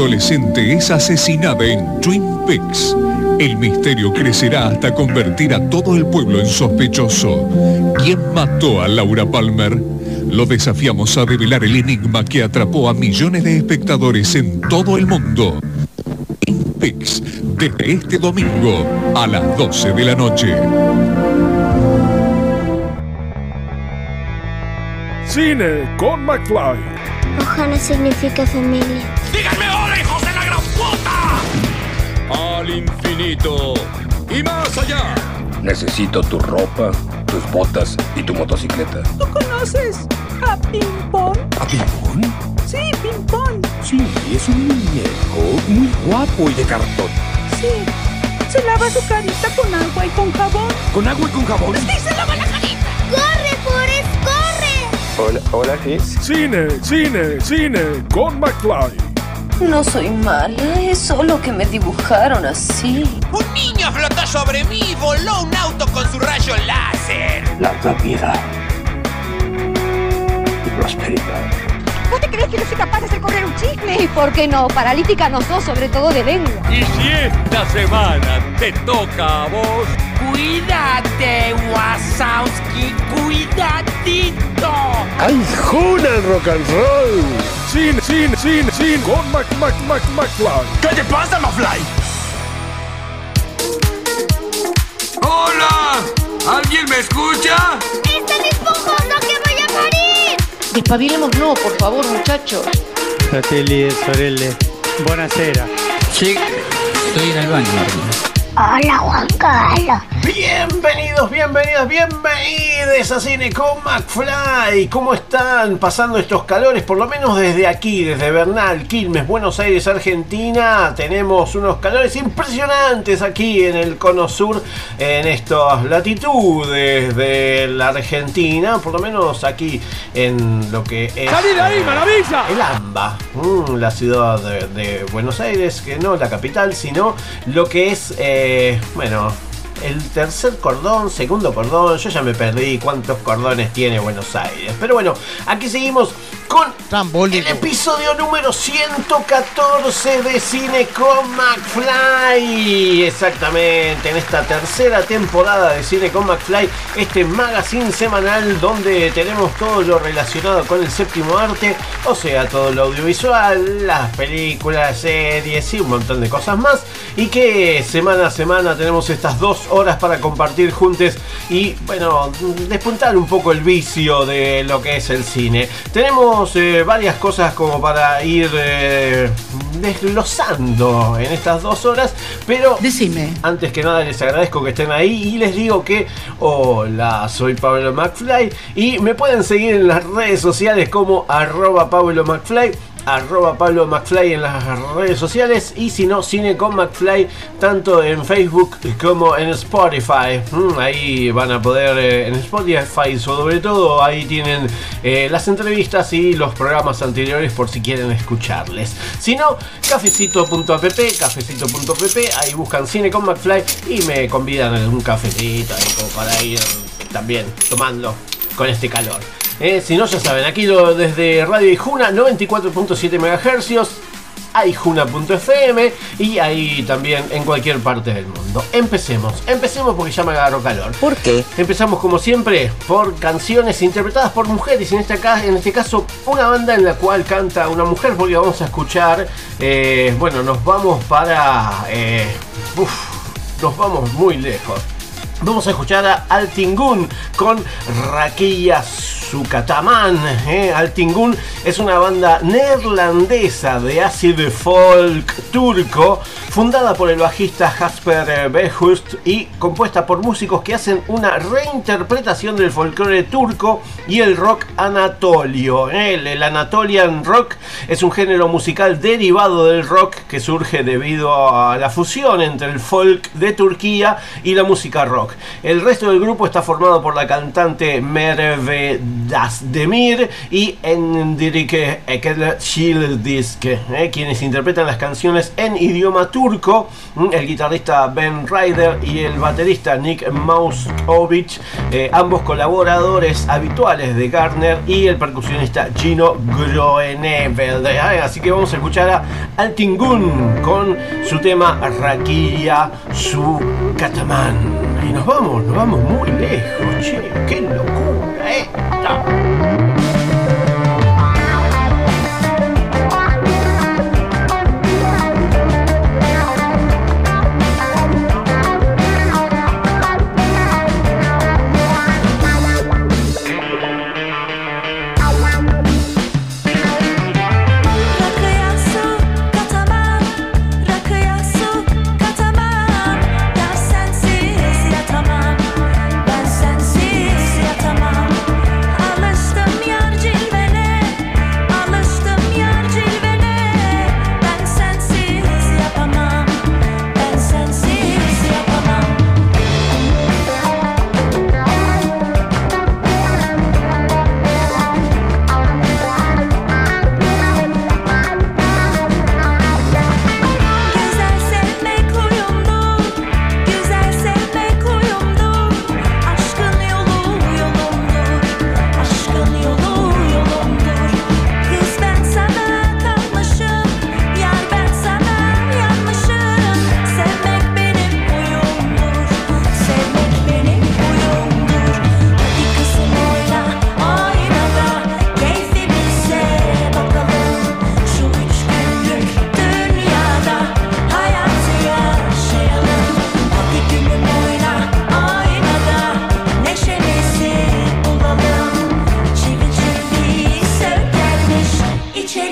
adolescente es asesinada en Twin Peaks. El misterio crecerá hasta convertir a todo el pueblo en sospechoso. ¿Quién mató a Laura Palmer? Lo desafiamos a revelar el enigma que atrapó a millones de espectadores en todo el mundo. Twin Peaks, desde este domingo a las 12 de la noche. Cine con McFly. Ohana significa familia. ¡Díganme hola, hijos de la gran puta! Al infinito y más allá. Necesito tu ropa, tus botas y tu motocicleta. ¿Tú conoces a Ping Pong? ¿A Ping-Pong? Sí, Ping Pong. Sí, es un muñeco muy guapo y de cartón. Sí. Se lava su carita con agua y con jabón. ¿Con agua y con jabón? Sí, se lava la Hola, hola, Chris. Cine, cine, cine con McFly. No soy mala, es solo que me dibujaron así. Un niño flotó sobre mí y voló un auto con su rayo láser. Larga vida y prosperidad. ¿Vos te crees que no soy capaz de hacer correr un chisme? ¿Y por qué no? Paralítica no sos, sobre todo de lengua. Y si esta semana te toca a vos, Cuídate, Wasowski, cuidadito. ¡Ay, Juna el rock and roll! Cine, cine, cine, cine con Mac, Mac, Mac, McFly. ¿Qué te pasa, Mafly? ¡Hola! ¿Alguien me escucha? ¡Están empujando que voy a morir! Despabilemos no, por favor, muchachos. Fratelli sorelle, buonasera. Sí, estoy en el baño, Martín. Hola, Juan Carlos. Bienvenidos, bienvenidas, bienvenidos a Cine con McFly. ¿Cómo están pasando estos calores? Por lo menos desde aquí, desde Bernal, Quilmes, Buenos Aires, Argentina. Tenemos unos calores impresionantes aquí en el cono sur, en estas latitudes de la Argentina. Por lo menos aquí en lo que es. ¡Salí de ahí, maravilla! El AMBA, mm, la ciudad de, de Buenos Aires, que no la capital, sino lo que es, eh, bueno, el tercer cordón, segundo cordón, yo ya me perdí cuántos cordones tiene Buenos Aires. Pero bueno, aquí seguimos con el episodio número 114 de Cine con McFly. Exactamente, en esta tercera temporada de Cine con McFly, este magazine semanal donde tenemos todo lo relacionado con el séptimo arte, o sea, todo lo audiovisual, las películas, series y un montón de cosas más. Y que semana a semana tenemos estas dos horas para compartir juntos y, bueno, despuntar un poco el vicio de lo que es el cine. Tenemos eh, varias cosas como para ir eh, desglosando en estas dos horas, pero Decime. antes que nada les agradezco que estén ahí y les digo que hola, soy Pablo McFly y me pueden seguir en las redes sociales como arroba Pablo McFly arroba Pablo McFly en las redes sociales y si no, Cine con McFly tanto en Facebook como en Spotify. Mm, ahí van a poder, eh, en Spotify sobre todo, ahí tienen eh, las entrevistas y los programas anteriores por si quieren escucharles. Si no, cafecito.app, cafecito.app, ahí buscan Cine con McFly y me convidan a un cafecito ahí como para ir también tomando con este calor. Eh, si no, ya saben, aquí lo, desde Radio Ijuna 94.7 MHz, aijuna.fm y ahí también en cualquier parte del mundo. Empecemos, empecemos porque ya me agarró calor. ¿Por qué? Empezamos como siempre por canciones interpretadas por mujeres, en este, en este caso una banda en la cual canta una mujer porque vamos a escuchar, eh, bueno, nos vamos para... eh, uf, nos vamos muy lejos. Vamos a escuchar a Altingun con Raquilla Zucataman. ¿eh? Altingun es una banda neerlandesa de acid folk turco, fundada por el bajista Jasper eh, Behust y compuesta por músicos que hacen una reinterpretación del folclore turco y el rock anatolio. El, Anatolian rock es un género musical derivado del rock que surge debido a la fusión entre el folk de Turquía y la música rock. El resto del grupo está formado por la cantante Merve Dasdemir y Enrique Ekelchildisk, eh, quienes interpretan las canciones en idioma turco turco, el guitarrista Ben Ryder y el baterista Nick Mauskovic, eh, ambos colaboradores habituales de Gardner y el percusionista Gino Groeneveld. Así que vamos a escuchar a Altingun con su tema Raquilla su Catamán. Y nos vamos, nos vamos muy lejos, che, qué locura esta.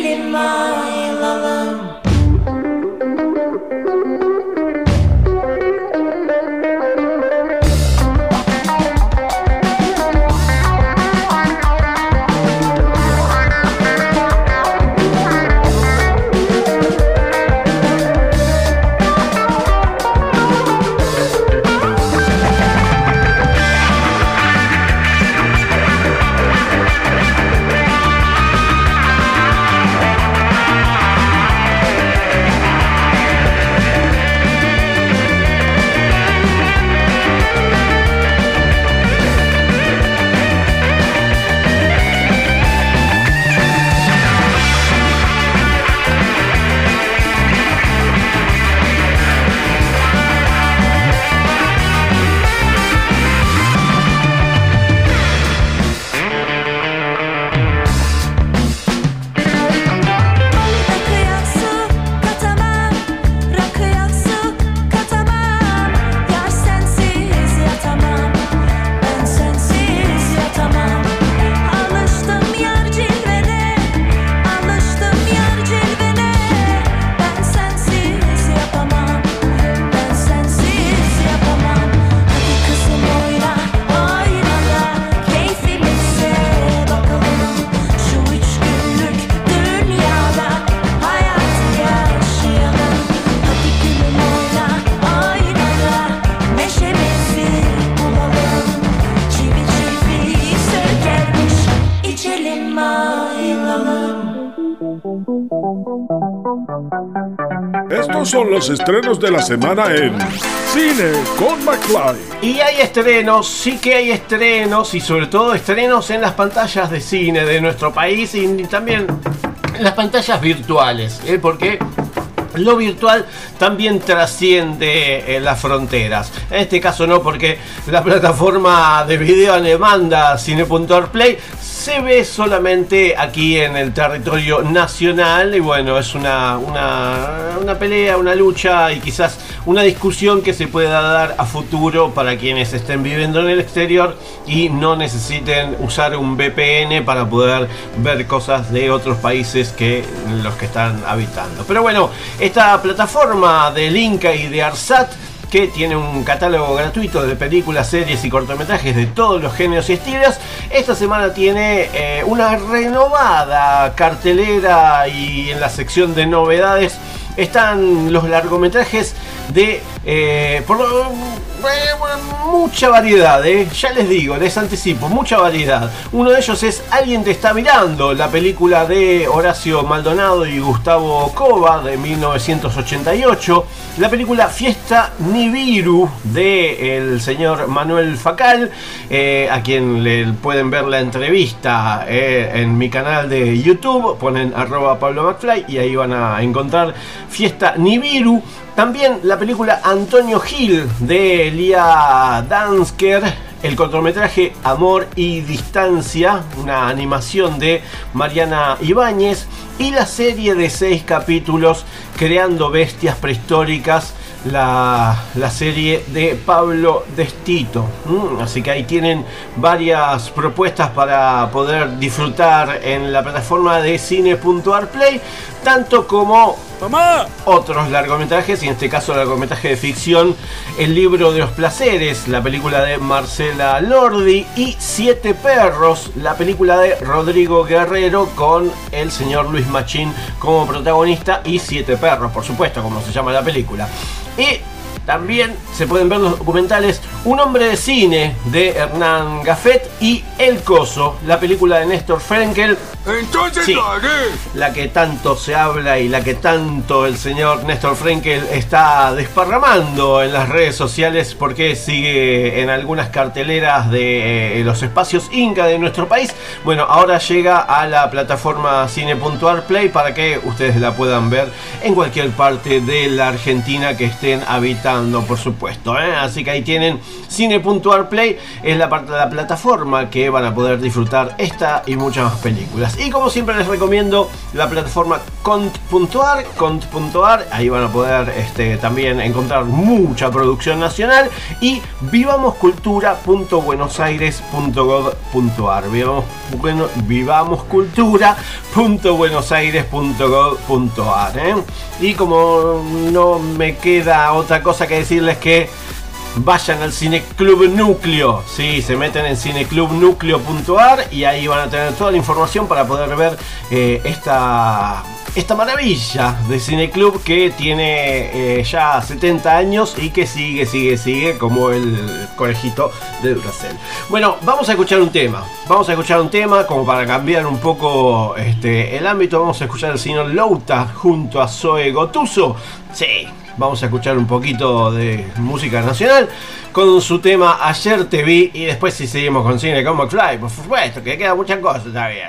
Son estrenos de la semana en Cine con McFly. Y hay estrenos, sí que hay estrenos y sobre todo estrenos en las pantallas de cine de nuestro país y también en las pantallas virtuales, ¿eh? porque lo virtual también trasciende eh, las fronteras. En este caso no, porque la plataforma de video a demanda Cine.org.play se ve solamente aquí en el territorio nacional y bueno, es una, una, pelea, una lucha y quizás una discusión que se pueda dar a futuro para quienes estén viviendo en el exterior y no necesiten usar un VPN para poder ver cosas de otros países que los que están habitando. Pero bueno, esta plataforma de Inca y de Arsat que tiene un catálogo gratuito de películas, series y cortometrajes de todos los géneros y estilos. Esta semana tiene eh, una renovada cartelera y en la sección de novedades están los largometrajes de... Eh, mucha variedad, ¿eh? ya les digo, les anticipo, mucha variedad. Uno de ellos es Alguien te está mirando, la película de Horacio Maldonado y Gustavo Cova de 1988. La película Fiesta Nibiru de el señor Manuel Facal, eh, a quien le pueden ver la entrevista eh, en mi canal de YouTube, ponen arroba Pablo McFly y ahí van a encontrar Fiesta Nibiru. También la película Antonio Gil de Elia Dansker, el cortometraje Amor y Distancia, una animación de Mariana Ibáñez y la serie de seis capítulos Creando Bestias Prehistóricas la, la, serie de Pablo Destito. Mm, así que ahí tienen varias propuestas para poder disfrutar en la plataforma de cine.arplay, tanto como otros largometrajes, y en este caso largometraje de ficción, El libro de los placeres, la película de Marcela Lordi, y Siete perros, la película de Rodrigo Guerrero con el señor Luis Machín como protagonista, y Siete perros, por supuesto, como se llama la película. Y también se pueden ver los documentales Un hombre de cine de Hernán Gaffet y El Coso, la película de Néstor Frenkel. Entonces Sí, la que tanto se habla y la que tanto el señor Néstor Frenkel está desparramando en las redes sociales porque sigue en algunas carteleras de eh, los espacios Inca de nuestro país. Bueno, ahora llega a la plataforma Cine.arplay para que ustedes la puedan ver en cualquier parte de la Argentina que estén habitando, por supuesto. ¿eh? Así que ahí tienen Cine.arplay, es la parte de la plataforma que van a poder disfrutar esta y muchas más películas. Y como siempre les recomiendo la plataforma cont.ar, cont.ar, ahí van a poder este, también encontrar mucha producción nacional y vivamoscultura.buenosaires.gov.ar. Vivamos, bueno, vivamoscultura.buenosaires.gov.ar. ¿eh? Y como no me queda otra cosa que decirles que vayan al Cineclub Núcleo. Sí, se meten en cineclubnucleo.ar y ahí van a tener toda la información para poder ver eh, esta, esta maravilla de Cineclub que tiene eh, ya 70 años y que sigue, sigue, sigue como el conejito de Duracell. Bueno, vamos a escuchar un tema. Vamos a escuchar un tema como para cambiar un poco este, el ámbito. Vamos a escuchar al señor Louta junto a Zoe Gotuso. Sí, vamos a escuchar un poquito de música nacional con su tema Ayer te vi y después si seguimos con cine con McFly, por supuesto, que queda muchas cosas todavía.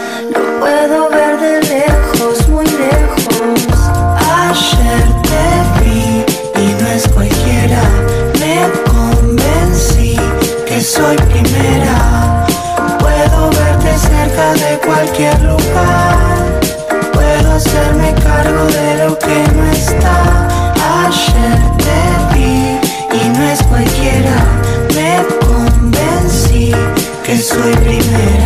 Soy primera. Puedo verte cerca de cualquier lugar. Puedo hacerme cargo de lo que no está. Ayer te vi y no es cualquiera. Me convencí que soy primera.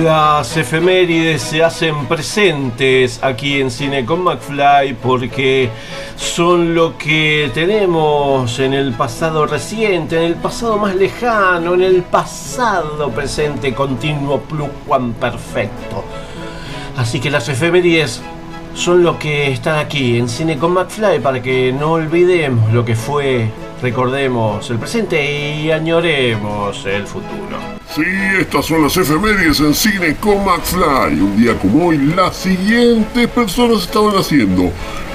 Las efemérides se hacen presentes aquí en Cine con McFly porque son lo que tenemos en el pasado reciente, en el pasado más lejano, en el pasado presente continuo plus perfecto. Así que las efemérides son lo que están aquí en Cine con McFly para que no olvidemos lo que fue, recordemos el presente y añoremos el futuro. Sí, estas son las efemérides en Cine con McFly. Un día como hoy, las siguientes personas estaban haciendo.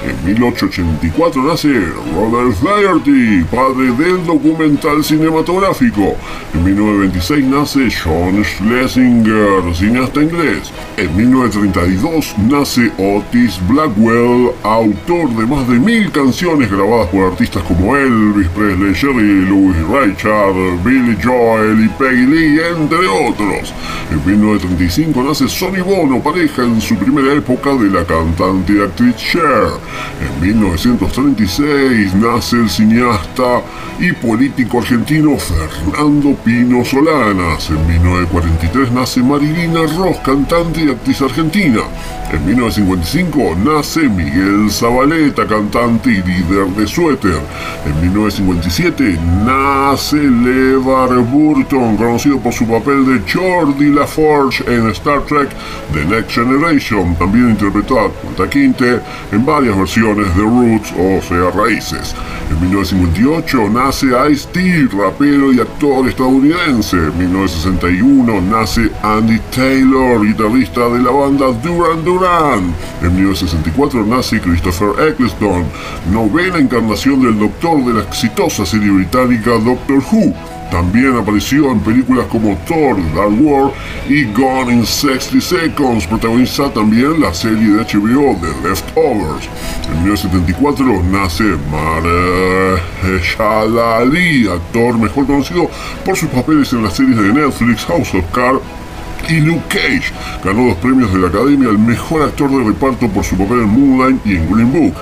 En 1884 nace Robert Flaherty, padre del documental cinematográfico. En 1926 nace John Schlesinger, cineasta inglés. En 1932 nace Otis Blackwell, autor de más de mil canciones grabadas por artistas como Elvis Presley, Jerry Louis Richard, Billy Joel y Peggy Lee, entre otros. En 1935 nace Sonny Bono, pareja en su primera época de la cantante y actriz Cher. En 1936 nace el cineasta y político argentino Fernando Pino Solanas. En 1943 nace Marilina Ross, cantante y actriz argentina. En 1955 nace Miguel Zabaleta, cantante y líder de Suéter. En 1957 nace LeVar Burton, conocido por su papel de Jordi LaForge en Star Trek The Next Generation. También interpretó a Kunta Quinte en varias versiones de Roots, o sea, Raíces. En 1958 nace Ice-T, rapero y actor estadounidense. En 1961 nace Andy Taylor, guitarrista de la banda Duran Duran. En 1964 nace Christopher Eccleston, novena encarnación del Doctor de la exitosa serie británica Doctor Who. También apareció en películas como Thor, Dark World y Gone in 60 Seconds. Protagoniza también la serie de HBO The Leftovers. En 1974 nace Mahershala Ali, actor mejor conocido por sus papeles en las series de Netflix House of Cards y Luke Cage. Ganó dos premios de la Academia al mejor actor de reparto por su papel en Moonlight y en Green Book.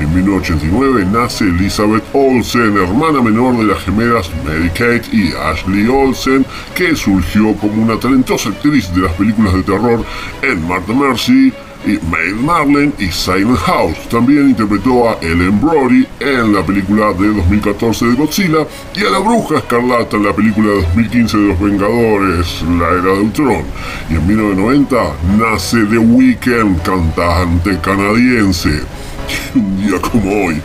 En 1989 nace Elizabeth Olsen, hermana menor de las gemelas Mary Kate y Ashley Olsen, que surgió como una talentosa actriz de las películas de terror en Martha Mercy, y Maid Marlene y Silent House. También interpretó a Ellen Brody en la película de 2014 de Godzilla y a la Bruja Escarlata en la película de 2015 de Los Vengadores, La Era de Ultron. Y en 1990 nace The Weeknd, cantante canadiense. Y un día como hoy,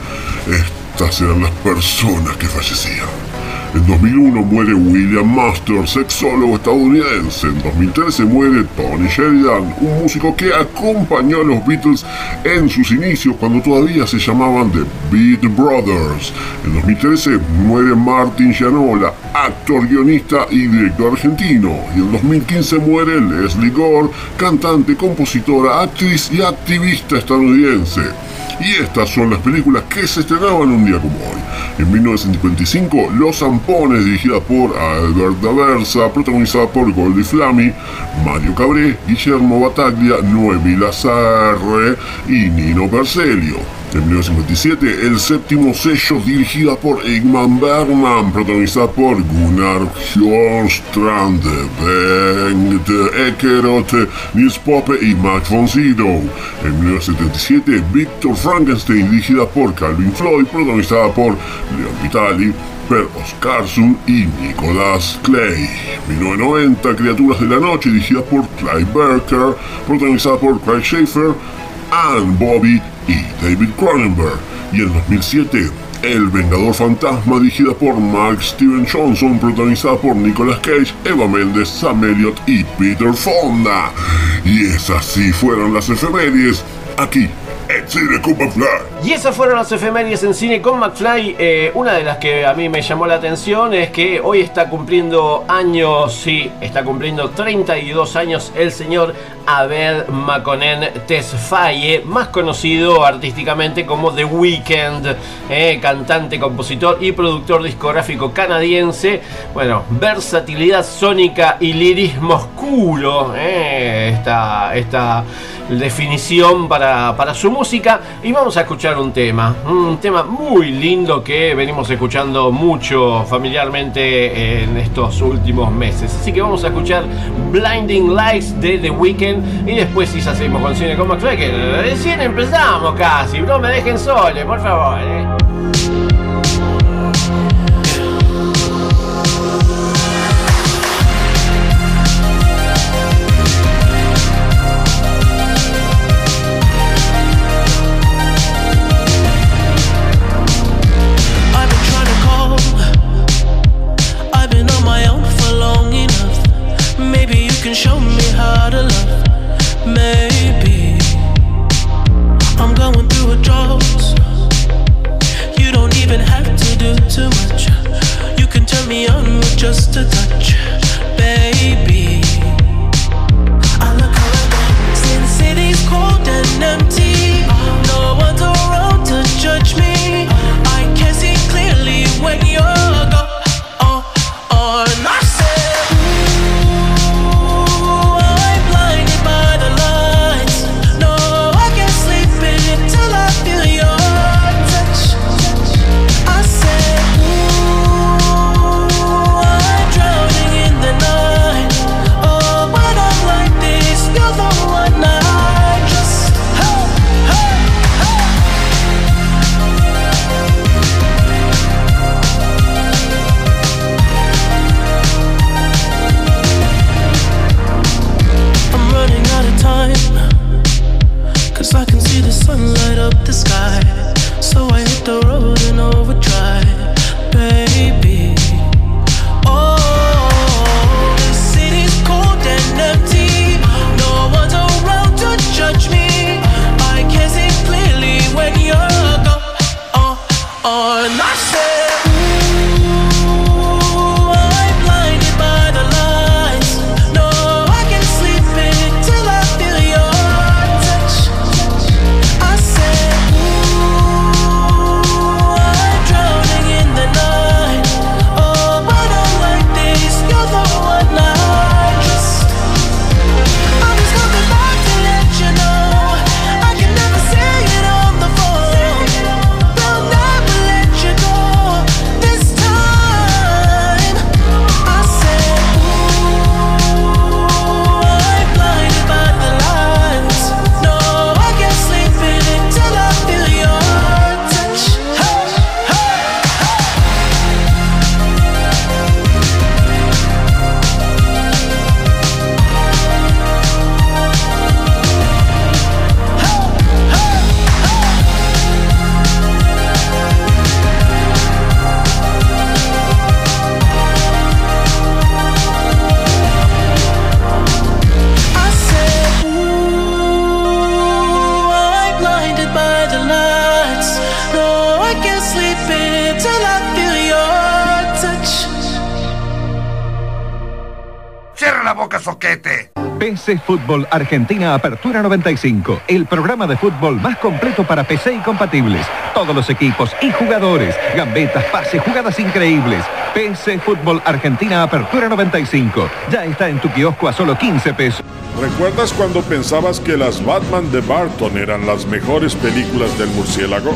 estas eran las personas que fallecían. En 2001 muere William Masters, sexólogo estadounidense. En 2013 muere Tony Sheridan, un músico que acompañó a los Beatles en sus inicios cuando todavía se llamaban The Beat Brothers. En 2013 muere Martin Gianola, actor, guionista y director argentino. Y en 2015 muere Leslie Gore, cantante, compositora, actriz y activista estadounidense. Y estas son las películas que se estrenaban un día como hoy. En 1955, Los Zampones, dirigida por Albert Daversa, protagonizada por Goldie Flamy, Mario Cabré, Guillermo Bataglia, Noemi Lazarre y Nino Bercelio. En 1957, el séptimo sello dirigida por Ingmar Bergman, protagonizada por Gunnar Hjorstrand, Bengt Ekerot, Nils Poppe y Max von Sydow. En 1977, Victor Frankenstein, dirigida por Calvin Floyd, protagonizada por Leon Vitali, Per Oscarsson y Nicolas Clay. 1990, Criaturas de la Noche, dirigida por Clive Barker, protagonizada por Craig Schaefer, Anne Bobby y David Cronenberg. Y en 2007, El Vengador Fantasma, dirigida por Mark Steven Johnson, protagonizada por Nicolas Cage, Eva Mendes, Sam Elliott y Peter Fonda. Y esas sí fueron las efemérides aquí en Cine con McFly. Y esas fueron las efemérides en cine con McFly. Eh, una de las que a mí me llamó la atención es que hoy está cumpliendo años, sí, está cumpliendo 32 años el señor Abel Maconen Tesfaye, más conocido artísticamente como The Weeknd, eh, cantante, compositor y productor discográfico canadiense. Bueno, versatilidad sónica y lirismo oscuro, eh, esta, esta definición para, para su música. Y vamos a escuchar un tema, un tema muy lindo que venimos escuchando mucho familiarmente en estos últimos meses. Así que vamos a escuchar Blinding Lights de The Weeknd y después si hacemos con Cine con McFly, que recién empezamos casi, no me dejen sole, por favor. show me how to love. Maybe I'm going through a drought. You don't even have to do too much. You can turn me on with just a touch, baby. I look around, since city's cold and empty. No one's around to judge me. I can see clearly when you're gone. And I PC Fútbol Argentina Apertura 95, el programa de fútbol más completo para PC y compatibles. Todos los equipos y jugadores, gambetas, pases, jugadas increíbles. PC Fútbol Argentina Apertura 95. Ya está en tu kiosco a solo 15 pesos. ¿Recuerdas cuando pensabas que las Batman de Barton eran las mejores películas del murciélago?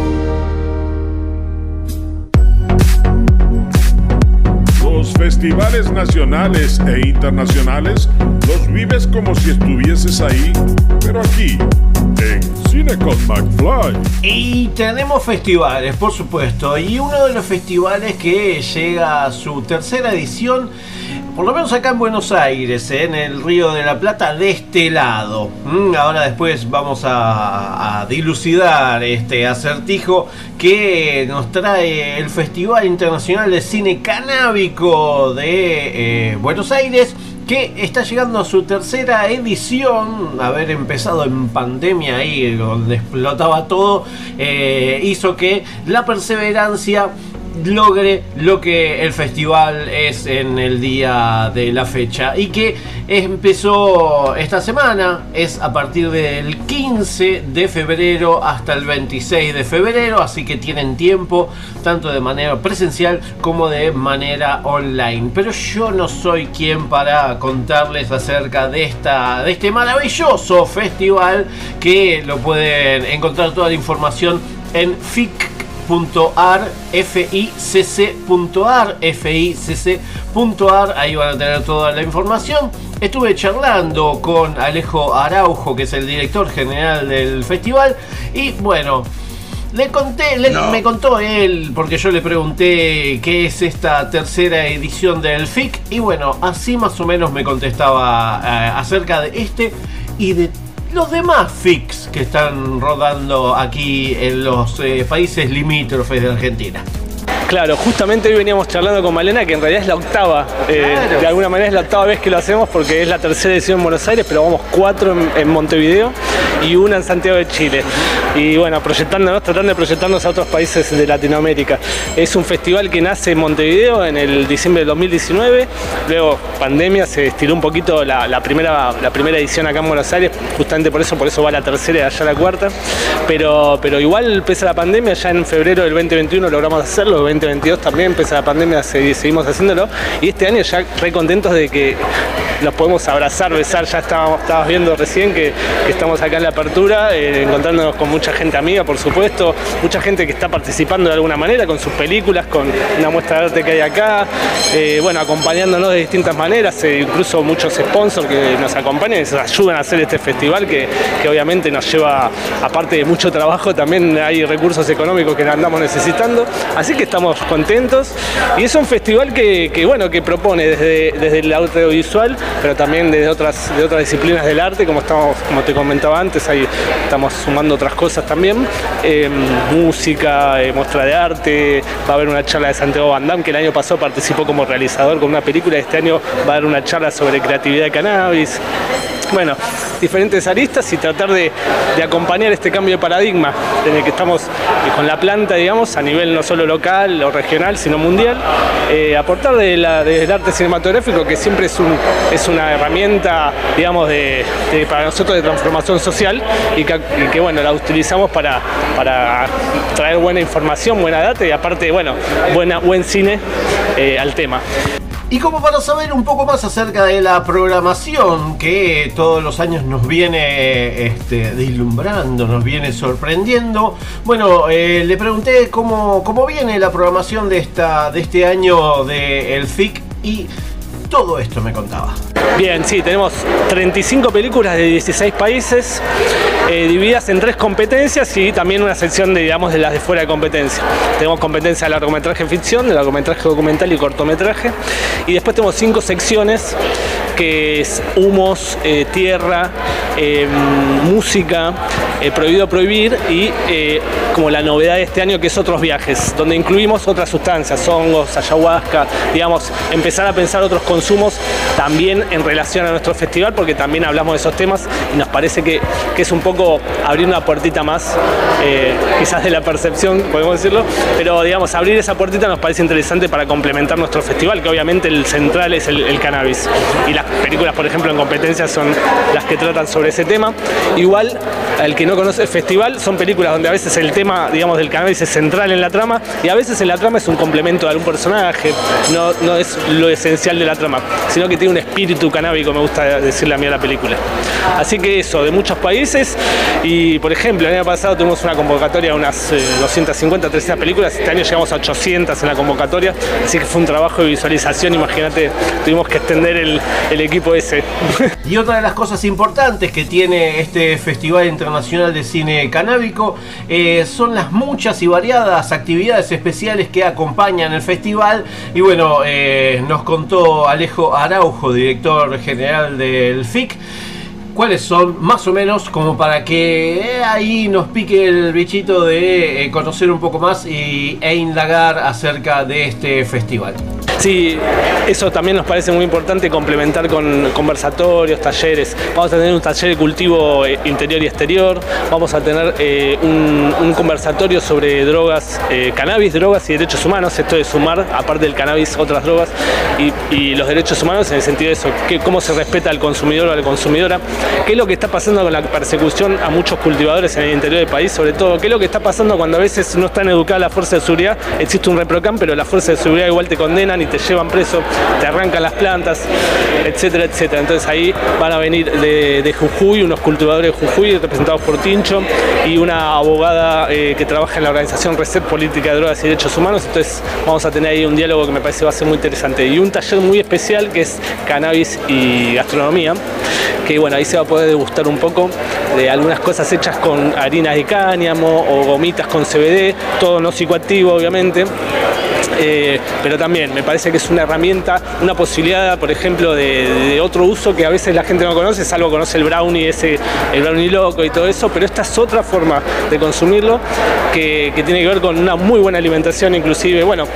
Festivales nacionales e internacionales los vives como si estuvieses ahí, pero aquí, en Cine con McFly. Y tenemos festivales, por supuesto, y uno de los festivales que llega a su tercera edición, por lo menos acá en Buenos Aires, ¿eh? en el Río de la Plata, de este lado. Mm, ahora después vamos a, a dilucidar este acertijo que nos trae el Festival Internacional de Cine Canábico de eh, Buenos Aires que está llegando a su tercera edición, haber empezado en pandemia ahí, donde explotaba todo, eh, hizo que la perseverancia logre lo que el festival es en el día de la fecha y que empezó esta semana. Es a partir del 15 de febrero hasta el 26 de febrero así que tienen tiempo tanto de manera presencial como de manera online. Pero yo no soy quien para contarles acerca de esta de este maravilloso festival que lo pueden encontrar toda la información en FIC .ar, ficc.ar, ficc.ar, ahí van a tener toda la información. Estuve charlando con Alejo Araujo, que es el director general del festival, y bueno, le conté, le, no. me contó él, porque yo le pregunté qué es esta tercera edición del FIC, y bueno, así más o menos me contestaba eh, acerca de este y de los demás FICs que están rodando aquí en los eh, países limítrofes de Argentina. Claro, justamente hoy veníamos charlando con Malena, que en realidad es la octava, eh, Claro. de alguna manera es la octava vez que lo hacemos porque es la tercera edición en Buenos Aires, pero vamos cuatro en, en Montevideo y una en Santiago de Chile. Y bueno, proyectándonos, tratando de proyectarnos a otros países de Latinoamérica. Es un festival que nace en Montevideo en el diciembre del 2019, luego pandemia se estiró un poquito la, la primera, la primera edición acá en Buenos Aires, justamente por eso, por eso va la tercera y allá la cuarta. Pero, pero igual, pese a la pandemia, ya en febrero del 2021 logramos hacerlo, 2022 también, pese a la pandemia, se- seguimos haciéndolo. Y este año ya re contentos de que nos podemos abrazar, besar, ya estábamos, estabas viendo recién que, que estamos acá en la apertura, eh, encontrándonos con mucha gente amiga, por supuesto, mucha gente que está participando de alguna manera con sus películas, con una muestra de arte que hay acá, eh, bueno, acompañándonos de distintas maneras, eh, incluso muchos sponsors que nos acompañan y nos ayudan a hacer este festival que, que obviamente nos lleva, aparte de mucho trabajo, también hay recursos económicos que andamos necesitando, así que estamos contentos y es un festival que, bueno, que propone desde, desde el audiovisual, pero también desde otras, de otras disciplinas del arte, como estamos, como te comentaba antes, ahí estamos sumando otras cosas también, eh, música, eh, muestra de arte, va a haber una charla de Santiago Van Damme, que el año pasado participó como realizador con una película, este año va a haber una charla sobre creatividad de cannabis. Bueno, diferentes aristas y tratar de, acompañar este cambio de paradigma en el que estamos eh, con la planta, digamos, a nivel no solo local o regional, sino mundial, eh, aportar de la- del arte cinematográfico, que siempre es, un, es una herramienta, digamos, de, para nosotros de transformación social y que, y que, bueno, la utilizamos para, para traer buena información, buena data y aparte, bueno, buena, buen cine eh, al tema. Y como para saber un poco más acerca de la programación que todos los años nos viene este, deslumbrando, nos viene sorprendiendo, bueno, eh, le pregunté cómo, cómo viene la programación de, esta, de este año del FIC y todo esto me contaba. Bien, sí, tenemos 35 películas de 16 países, eh, divididas en tres competencias y también una sección de, digamos, de las de fuera de competencia. Tenemos competencia de largometraje ficción, de largometraje documental y cortometraje. Y después tenemos cinco secciones que es humos, eh, tierra, eh, música, eh, prohibido prohibir y como la novedad de este año que es otros viajes, donde incluimos otras sustancias, hongos, ayahuasca, digamos, empezar a pensar otros consumos también en relación a nuestro festival, porque también hablamos de esos temas y nos parece que, que es un poco abrir una puertita más, quizás de la percepción, podemos decirlo, pero digamos, abrir esa puertita nos parece interesante para complementar nuestro festival, que obviamente el central es el, el cannabis. Y las películas, por ejemplo, en competencia son las que tratan sobre ese tema. Igual, el que no conoce el festival, son películas donde a veces el tema, digamos, del cannabis es central en la trama y a veces en la trama es un complemento de algún personaje, no, no es lo esencial de la trama, sino que tiene un espíritu canábico, me gusta decirle a mí a la película. Así que eso, de muchos países y, por ejemplo, el año pasado tuvimos una convocatoria de unas eh, 250, 300 películas, este año llegamos a 800 en la convocatoria, así que fue un trabajo de visualización, imagínate, tuvimos que extender el, el equipo ese. Y otra de las cosas importantes que tiene este Festival Internacional de Cine Canábico eh, son las muchas y variadas actividades especiales que acompañan el festival. Y bueno, eh, nos contó Alejo Araujo, director general del FIC. ¿Cuáles son más o menos como para que eh, ahí nos pique el bichito de conocer un poco más y, e indagar acerca de este festival? Sí, eso también nos parece muy importante complementar con conversatorios, talleres. Vamos a tener un taller de cultivo eh, interior y exterior, vamos a tener eh, un, conversatorio sobre drogas, eh, cannabis, drogas y derechos humanos, esto de sumar, aparte del cannabis, otras drogas y, y los derechos humanos en el sentido de eso, que, cómo se respeta al consumidor o a la consumidora, qué es lo que está pasando con la persecución a muchos cultivadores en el interior del país, sobre todo, qué es lo que está pasando cuando a veces no están educadas las fuerzas de seguridad, existe un reprocam, pero las fuerzas de seguridad igual te condenan y te llevan preso, te arrancan las plantas, etcétera, etcétera. Entonces ahí van a venir de, Jujuy, unos cultivadores de Jujuy representados por Tincho y una abogada eh, que trabaja en la organización Reset Política de Drogas y Derechos Humanos. Entonces vamos a tener ahí un diálogo que me parece va a ser muy interesante. Y un taller muy especial que es cannabis y gastronomía, que bueno, ahí se va a poder degustar un poco de algunas cosas hechas con harinas de cáñamo o gomitas con CBD, todo no psicoactivo obviamente. Eh, pero también me parece que es una herramienta, una posibilidad, por ejemplo, de, de, otro uso que a veces la gente no conoce, salvo conoce el brownie, ese, el brownie loco y todo eso, pero esta es otra forma de consumirlo que, que tiene que ver con una muy buena alimentación, inclusive, bueno,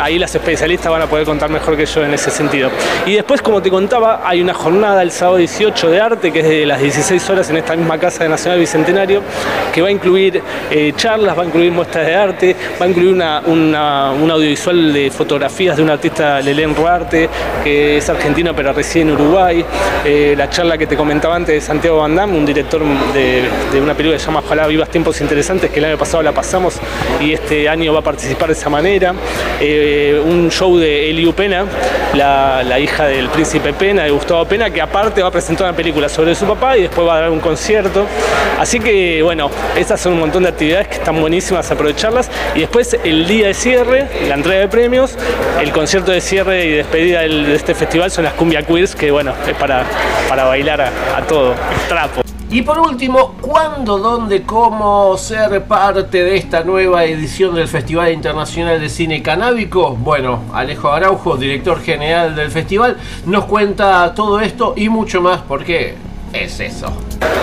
ahí las especialistas van a poder contar mejor que yo en ese sentido. Y después, como te contaba, hay una jornada el sábado 18 de arte, que es de las 16 horas en esta misma Casa de Nacional Bicentenario, que va a incluir eh, charlas, va a incluir muestras de arte, va a incluir una, una, un audiovisual de fotografías de un artista, Lelén Ruarte, que es argentino pero reside en Uruguay, eh, la charla que te comentaba antes de Santiago Van Damme, un director de, una película que se llama Ojalá Vivas Tiempos Interesantes, que el año pasado la pasamos y este año va a participar de esa manera. Eh, un show de Eliu Pena, la, hija del príncipe Pena, de Gustavo Pena, que aparte va a presentar una película sobre su papá y después va a dar un concierto. Así que bueno, estas son un montón de actividades que están buenísimas aprovecharlas. Y después el día de cierre, la de premios, el concierto de cierre y despedida de este festival son las Cumbia Queers, que bueno, es para, para bailar a, todo, trapo. Y por último, ¿cuándo, dónde, cómo ser parte de esta nueva edición del Festival Internacional de Cine Canábico? Bueno, Alejo Araujo, director general del festival, nos cuenta todo esto y mucho más porque es eso.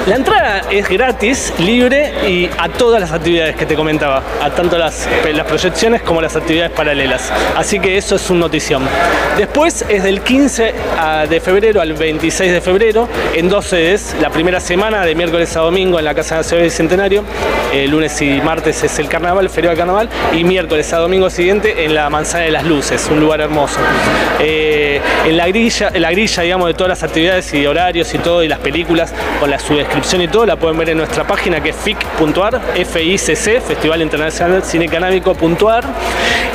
La entrada es gratis, libre y a todas las actividades que te comentaba, a tanto las, proyecciones como las actividades paralelas. Así que eso es una notición. Después es del 15 de febrero al 26 de febrero en dos sedes. La primera semana de miércoles a domingo en la Casa Nacional Bicentenario. El lunes y martes es el carnaval, el feriado de carnaval. Y miércoles a domingo siguiente en la Manzana de las Luces, un lugar hermoso. Eh, en la grilla, en la grilla digamos, de todas las actividades y horarios y todo, y las películas con la su descripción y todo la pueden ver en nuestra página que es fic.ar, FICC, Festival Internacional Cine Canábico.ar.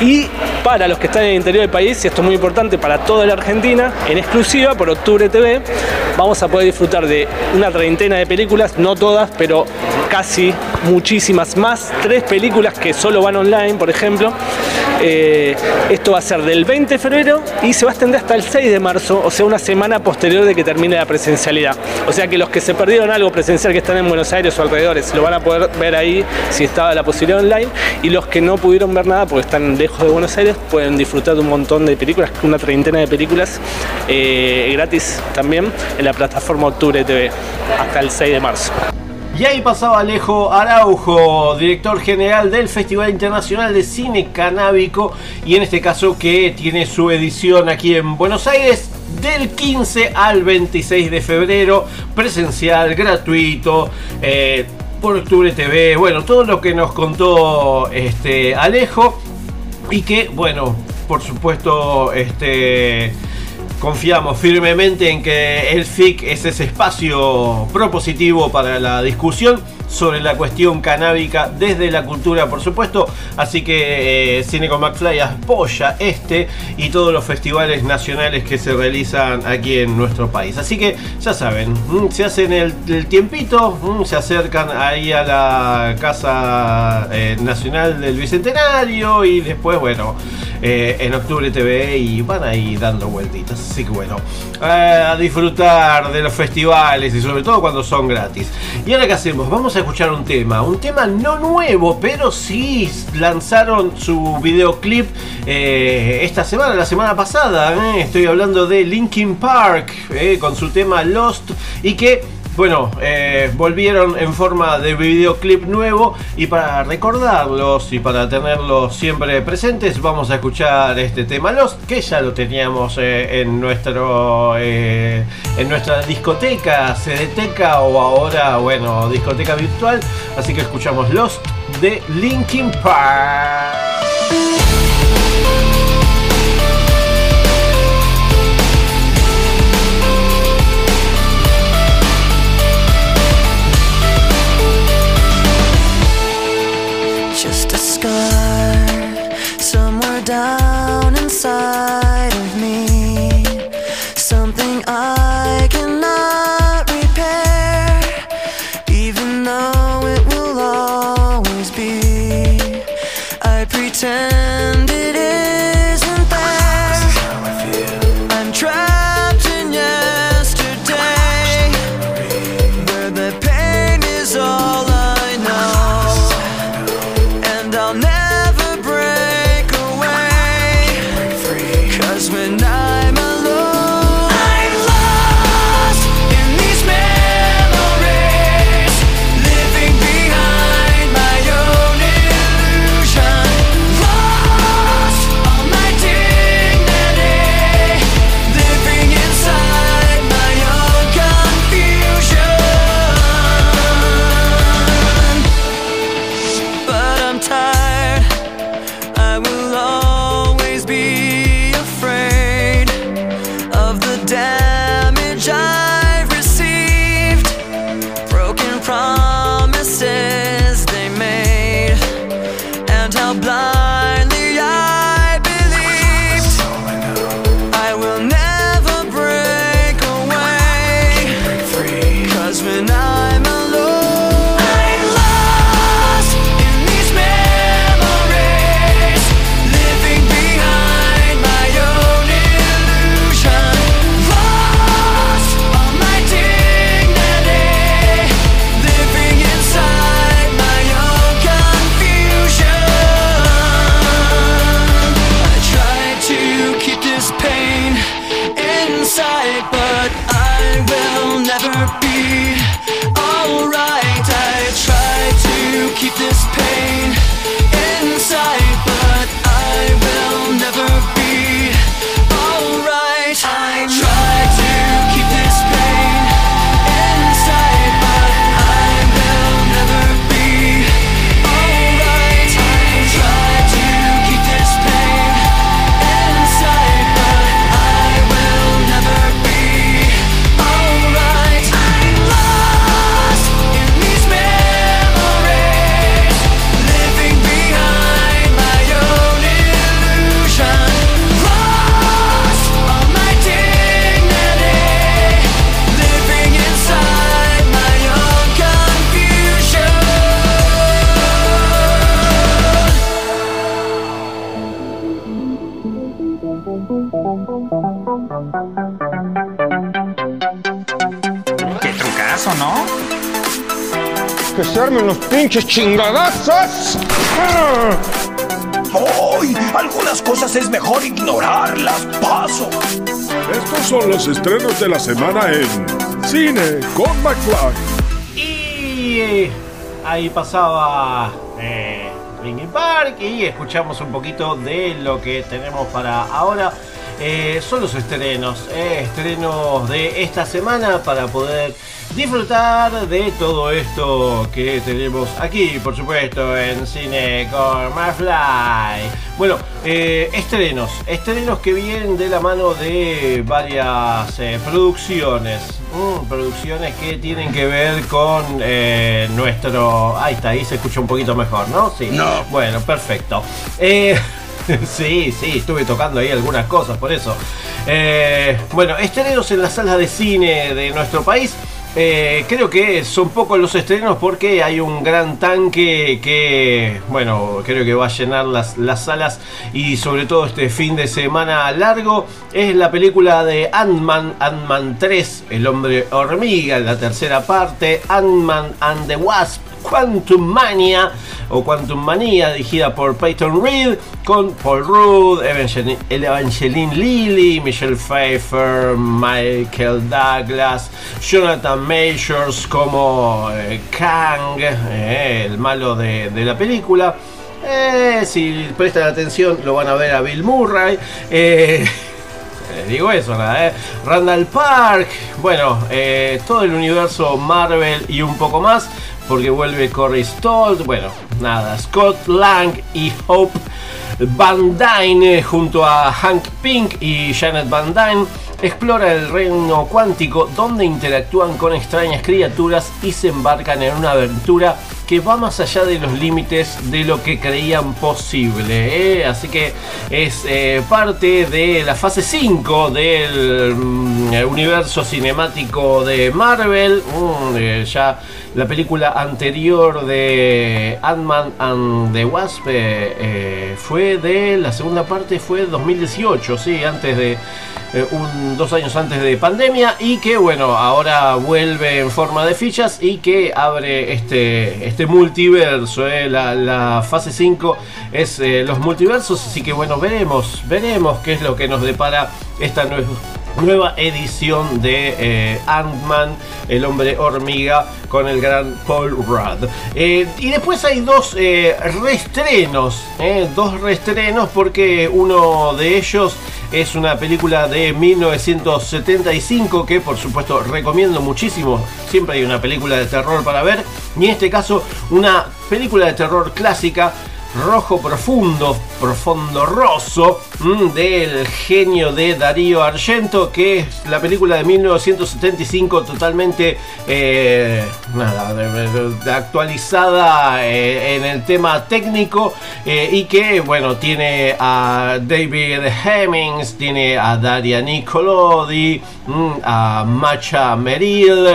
Y para los que están en el interior del país, y esto es muy importante para toda la Argentina, en exclusiva por Octubre TV, vamos a poder disfrutar de una treintena de películas, no todas, pero casi muchísimas más, tres películas que solo van online, por ejemplo. Eh, esto va a ser del 20 de febrero y se va a extender hasta el 6 de marzo, o sea, una semana posterior de que termine la presencialidad. Sea que los que se perdieron algo presencial que están en Buenos Aires o alrededores, lo van a poder ver ahí si estaba la posibilidad online. Y los que no pudieron ver nada porque están lejos de Buenos Aires pueden disfrutar de un montón de películas, una treintena de películas eh, gratis también en la plataforma Octubre TV hasta el 6 de marzo. Y ahí pasaba Alejo Araujo, director general del Festival Internacional de Cine Canábico, y en este caso que tiene su edición aquí en Buenos Aires del 15 al 26 de febrero, presencial, gratuito. Eh, por Octubre TV, bueno, todo lo que nos contó este Alejo y que, bueno, por supuesto, este confiamos firmemente en que el FIC es ese espacio propositivo para la discusión sobre la cuestión canábica desde la cultura, por supuesto. Así que eh, con McFly apoya este y todos los festivales nacionales que se realizan aquí en nuestro país. Así que ya saben, mm, se hacen el, tiempito, mm, se acercan ahí a la Casa eh, Nacional del Bicentenario y después, bueno, eh, en Octubre TV y van ahí dando vueltitas. Así que bueno, a disfrutar de los festivales y sobre todo cuando son gratis. ¿Y ahora qué hacemos? Vamos a escuchar un tema, un tema no nuevo, pero sí lanzaron su videoclip eh, esta semana, la semana pasada. eh. Estoy hablando de Linkin Park eh, con su tema Lost y que bueno, eh, volvieron en forma de videoclip nuevo y para recordarlos y para tenerlos siempre presentes vamos a escuchar este tema Lost que ya lo teníamos eh, en nuestro eh, en nuestra discoteca, CDteca o ahora bueno discoteca virtual, así que escuchamos Lost de Linkin Park. Down inside pinches chingadazos! ¡Uy! Algunas cosas es mejor ignorarlas. Paso. Estos son los estrenos de la semana en Cine con McFly. Y ahí pasaba eh, Linkin Park y escuchamos un poquito de lo que tenemos para ahora. Eh, son los estrenos, eh, estrenos de esta semana para poder disfrutar de todo esto que tenemos aquí, por supuesto, en Cine con Fly. Bueno, eh, estrenos, estrenos que vienen de la mano de varias eh, producciones, mm, producciones que tienen que ver con eh, nuestro... Ahí está, ahí se escucha un poquito mejor, ¿no? Sí. No. Bueno, perfecto. Eh, Sí, sí, estuve tocando ahí algunas cosas, por eso. Eh, bueno, estrenos en las salas de cine de nuestro país. Eh, creo que son pocos los estrenos porque hay un gran tanque que, bueno, creo que va a llenar las, las salas y sobre todo este fin de semana largo. Es la película de Ant-Man, Ant-Man 3, El hombre hormiga, la tercera parte, Ant-Man and the Wasp, Quantum Mania o Quantum Manía, dirigida por Peyton Reed, con Paul Rudd, Evangeline, Lilly, Michelle Pfeiffer, Michael Douglas, Jonathan Majors como eh, Kang, eh, el malo de, la película. Eh, si prestan atención, lo van a ver a Bill Murray. Digo eso, nada. Randall Park, bueno, todo el universo Marvel y un poco más, porque vuelve Corey Stoll, bueno, nada, Scott Lang y Hope Van Dyne junto a Hank Pink y Janet Van Dyne explora el reino cuántico donde interactúan con extrañas criaturas y se embarcan en una aventura que va más allá de los límites de lo que creían posible. ¿eh? Así que es eh, parte de la fase 5 del mm, universo cinemático de Marvel. Mm, eh, ya la película anterior de Ant-Man and the Wasp eh, eh, fue de la segunda parte fue 2018, sí, antes de eh, un, dos años antes de pandemia y que bueno ahora vuelve en forma de fichas y que abre este, este multiverso la, la, fase 5 es los multiversos así que bueno veremos veremos qué es lo que nos depara esta nueva nueva edición de eh, Ant-Man, el hombre hormiga, con el gran Paul Rudd. Eh, y después hay dos eh, reestrenos, dos reestrenos porque uno de ellos es una película de 1975 que por supuesto recomiendo muchísimo. Siempre hay una película de terror para ver. Y en este caso una película de terror clásica rojo profundo, profundo rosso, mmm, del genio de Darío Argento, que es la película de 1975 totalmente eh, nada, actualizada eh, en el tema técnico eh, y que bueno tiene a David Hemmings, tiene a Daria Nicolodi, mmm, a Macha Merrill,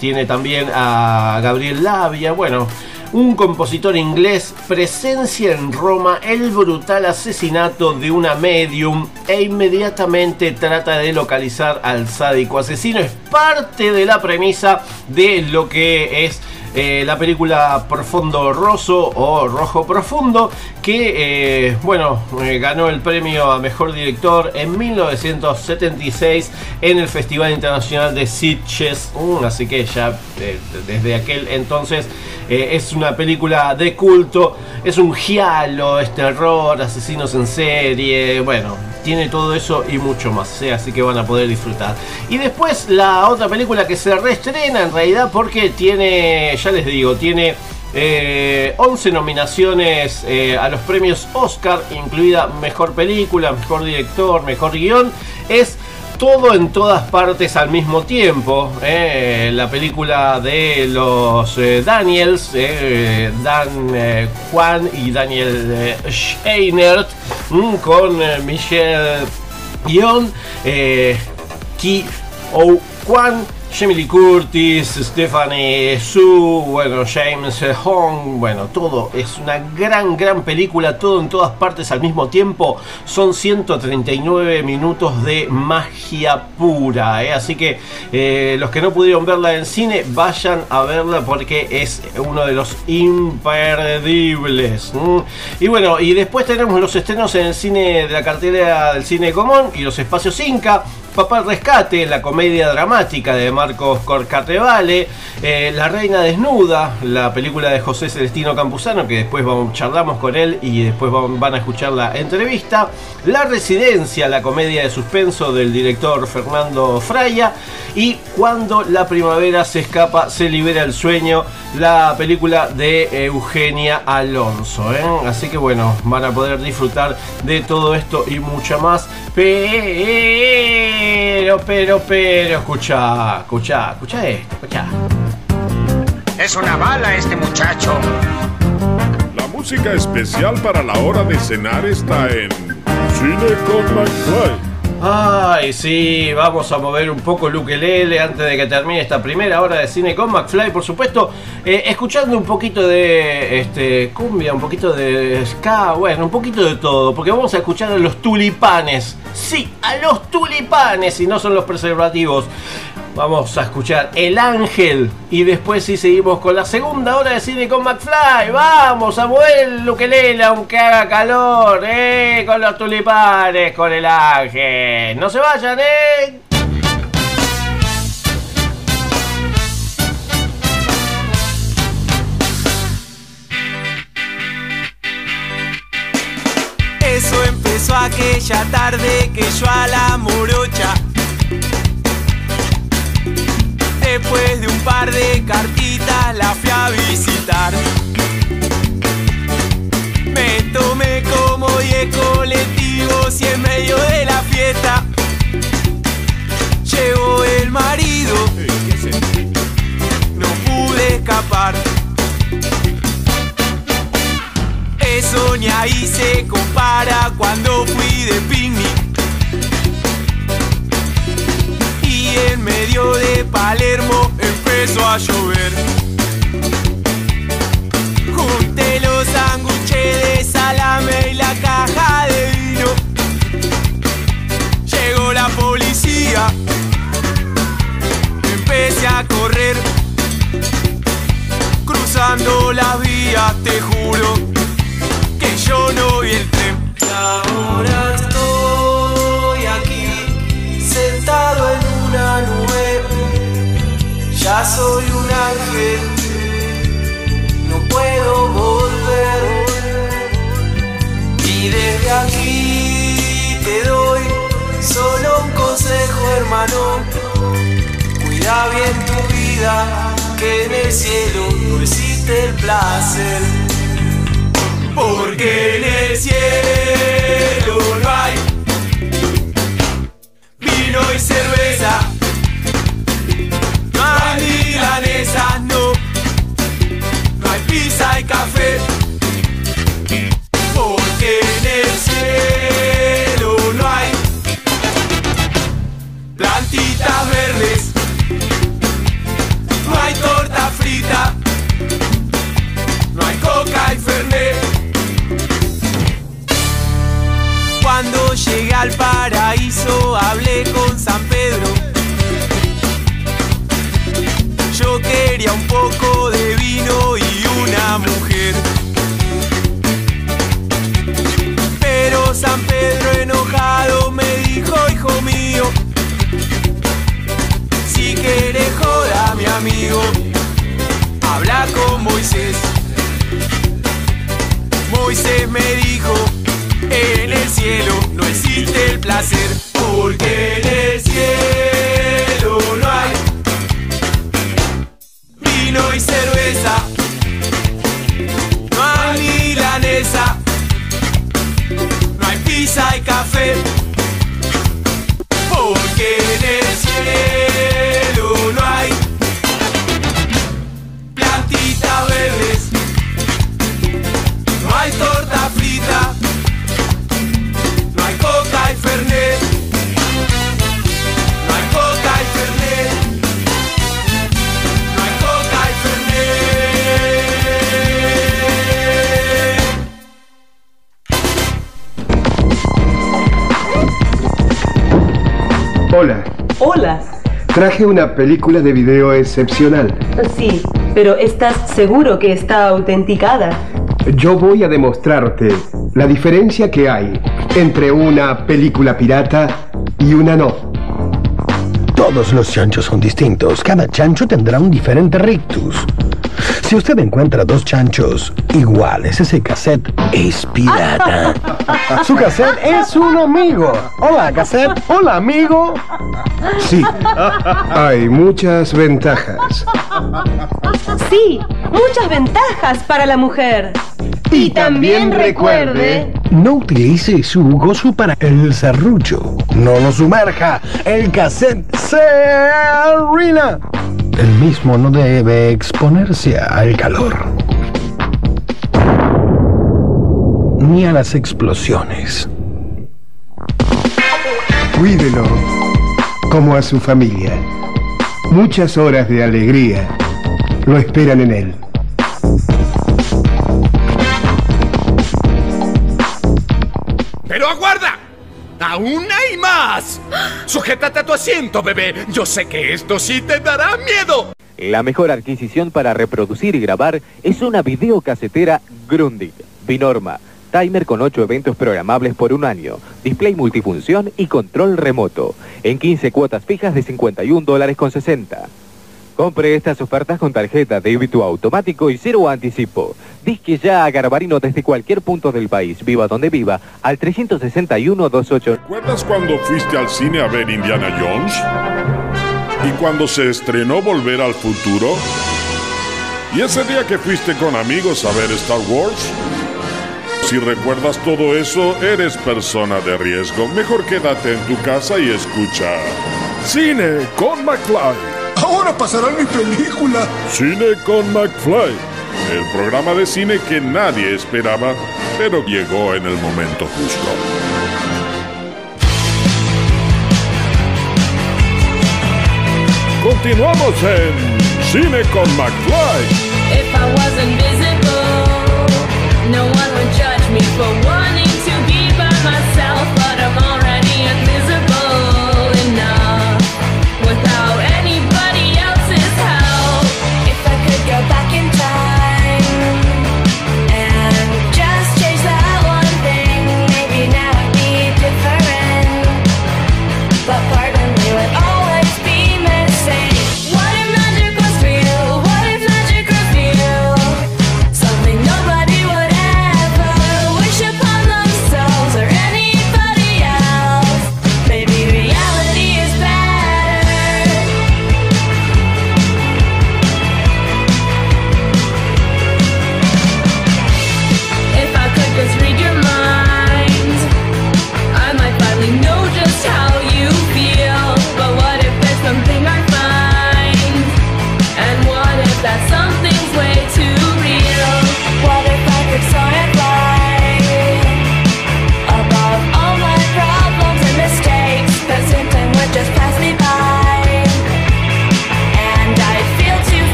tiene también a Gabriel Labia, bueno un compositor inglés presencia en Roma el brutal asesinato de una medium e inmediatamente trata de localizar al sádico asesino. Es parte de la premisa de lo que es eh, la película Profundo Rosso o Rojo Profundo, que eh, bueno, eh, ganó el premio a mejor director en 1976 en el Festival Internacional de Sitges. Así que ya desde aquel entonces es una película de culto, es un giallo, es terror, asesinos en serie, bueno, tiene todo eso y mucho más, así que van a poder disfrutar. Y después la otra película que se reestrena en realidad porque tiene, ya les digo, tiene eh, 11 nominaciones eh, a los premios Oscar, incluida Mejor Película, Mejor Director, Mejor Guión, es todo en todas partes al mismo tiempo. Eh, la película de los eh, Daniels, eh, Dan Juan y Daniel Scheinert, mm, con Michelle Yeon, Ki O Kwan, Jamie Curtis, Stephanie Su, bueno, James Hong, bueno, todo es una gran, gran película, todo en todas partes al mismo tiempo. Son 139 minutos de magia pura, ¿eh? así que eh, los que no pudieron verla en cine, vayan a verla porque es uno de los imperdibles. Y bueno, y después tenemos los estrenos en el cine de la cartelera del cine común y los espacios Inca. Papá Rescate, la comedia dramática de Marcos Corcatevale, eh, La Reina Desnuda, la película de José Celestino Campuzano, que después vamos, charlamos con él y después van, a escuchar la entrevista, La Residencia, la comedia de suspenso del director Fernando Fraya, y Cuando la primavera se escapa, se libera el sueño, la película de Eugenia Alonso. ¿eh? Así que bueno, van a poder disfrutar de todo esto y mucho más. Pero, pero, escucha, escucha, escucha esto, escucha. Es una bala este muchacho. La música especial para la hora de cenar está en Cine con McFly. Ay, sí, vamos a mover un poco el ukelele antes de que termine esta primera hora de cine con McFly, por supuesto, eh, escuchando un poquito de este cumbia, un poquito de ska, bueno, un poquito de todo, porque vamos a escuchar a los tulipanes. Sí, a los tulipanes, y no son los preservativos. Vamos a escuchar El Ángel y después sí seguimos con la segunda hora de cine con McFly. Vamos a mover el ukelele aunque haga calor, eh, con los tulipanes, con El Ángel. No se vayan, eh. Eso empezó aquella tarde que yo a la morocha Después de un par de cartitas la fui a visitar. Me tomé como 10 colectivos y en medio de la fiesta. Llegó el marido. No pude escapar. Eso ni ahí se compara cuando fui de picnic En medio de Palermo empezó a llover. Junté los sándwiches de salame y la caja de vino. Llegó la policía. Empecé a correr Cruzando las vías, te juro que yo no vi el tren. Ahora Soy un ángel, no puedo volver. Y desde aquí te doy solo un consejo, hermano. Cuida bien tu vida, que en el cielo no existe el placer. Porque en el cielo no una película de video excepcional. Sí, pero ¿estás seguro que está autenticada? Yo voy a demostrarte la diferencia que hay entre una película pirata y una no. Todos los chanchos son distintos. Cada chancho tendrá un diferente rictus. Si usted encuentra dos chanchos iguales, ese cassette es pirata. Su cassette es un amigo. Hola, cassette. Hola, amigo. Sí, hay muchas ventajas. Sí, muchas ventajas para la mujer. Y, también, recuerde... No utilice su gozo para el serrucho. No lo sumerja. El cassette se arruina. El mismo no debe exponerse al calor. Ni a las explosiones. Cuídelo como a su familia. Muchas horas de alegría lo esperan en él. ¡Pero aguarda! ¡Aún hay más! Sujétate a tu asiento, bebé. Yo sé que esto sí te dará miedo. La mejor adquisición para reproducir y grabar es una videocasetera Grundig. Binorma. Timer con 8 eventos programables por un año. Display multifunción y control remoto. En 15 cuotas fijas de 51 dólares con 60. Compre estas ofertas con tarjeta débito automático y cero anticipo. Disque ya a Garbarino desde cualquier punto del país, viva donde viva, al 361-28. ¿Recuerdas cuando fuiste al cine a ver Indiana Jones? ¿Y cuando se estrenó Volver al Futuro? ¿Y ese día que fuiste con amigos a ver Star Wars? Si recuerdas todo eso, eres persona de riesgo. Mejor quédate en tu casa y escucha. Cine con McFly. Ahora pasará mi película. Cine con McFly. El programa de cine que nadie esperaba, pero llegó en el momento justo. Continuamos en Cine con McFly. If I was invisible, no one me for wanting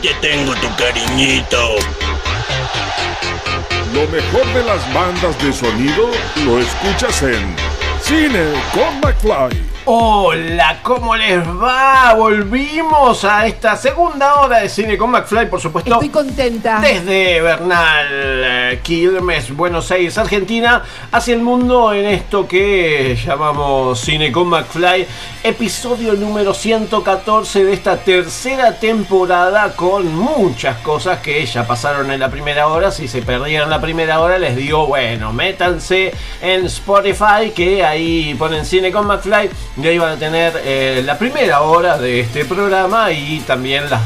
Te tengo tu cariñito. Lo mejor de las bandas de sonido lo escuchas en Cine con McFly. Hola, ¿cómo les va? Volvimos a esta segunda hora de cine con McFly, por supuesto. Estoy contenta. Desde Bernal, eh, Quilmes, Buenos Aires, Argentina, hacia el mundo en esto que llamamos Cine con McFly, episodio número 114 de esta tercera temporada con muchas cosas que ya pasaron en la primera hora. Si se perdieron la primera hora, les digo, bueno, métanse en Spotify que ahí ponen Cine con McFly y ahí van a tener eh, la primera hora de este programa y también las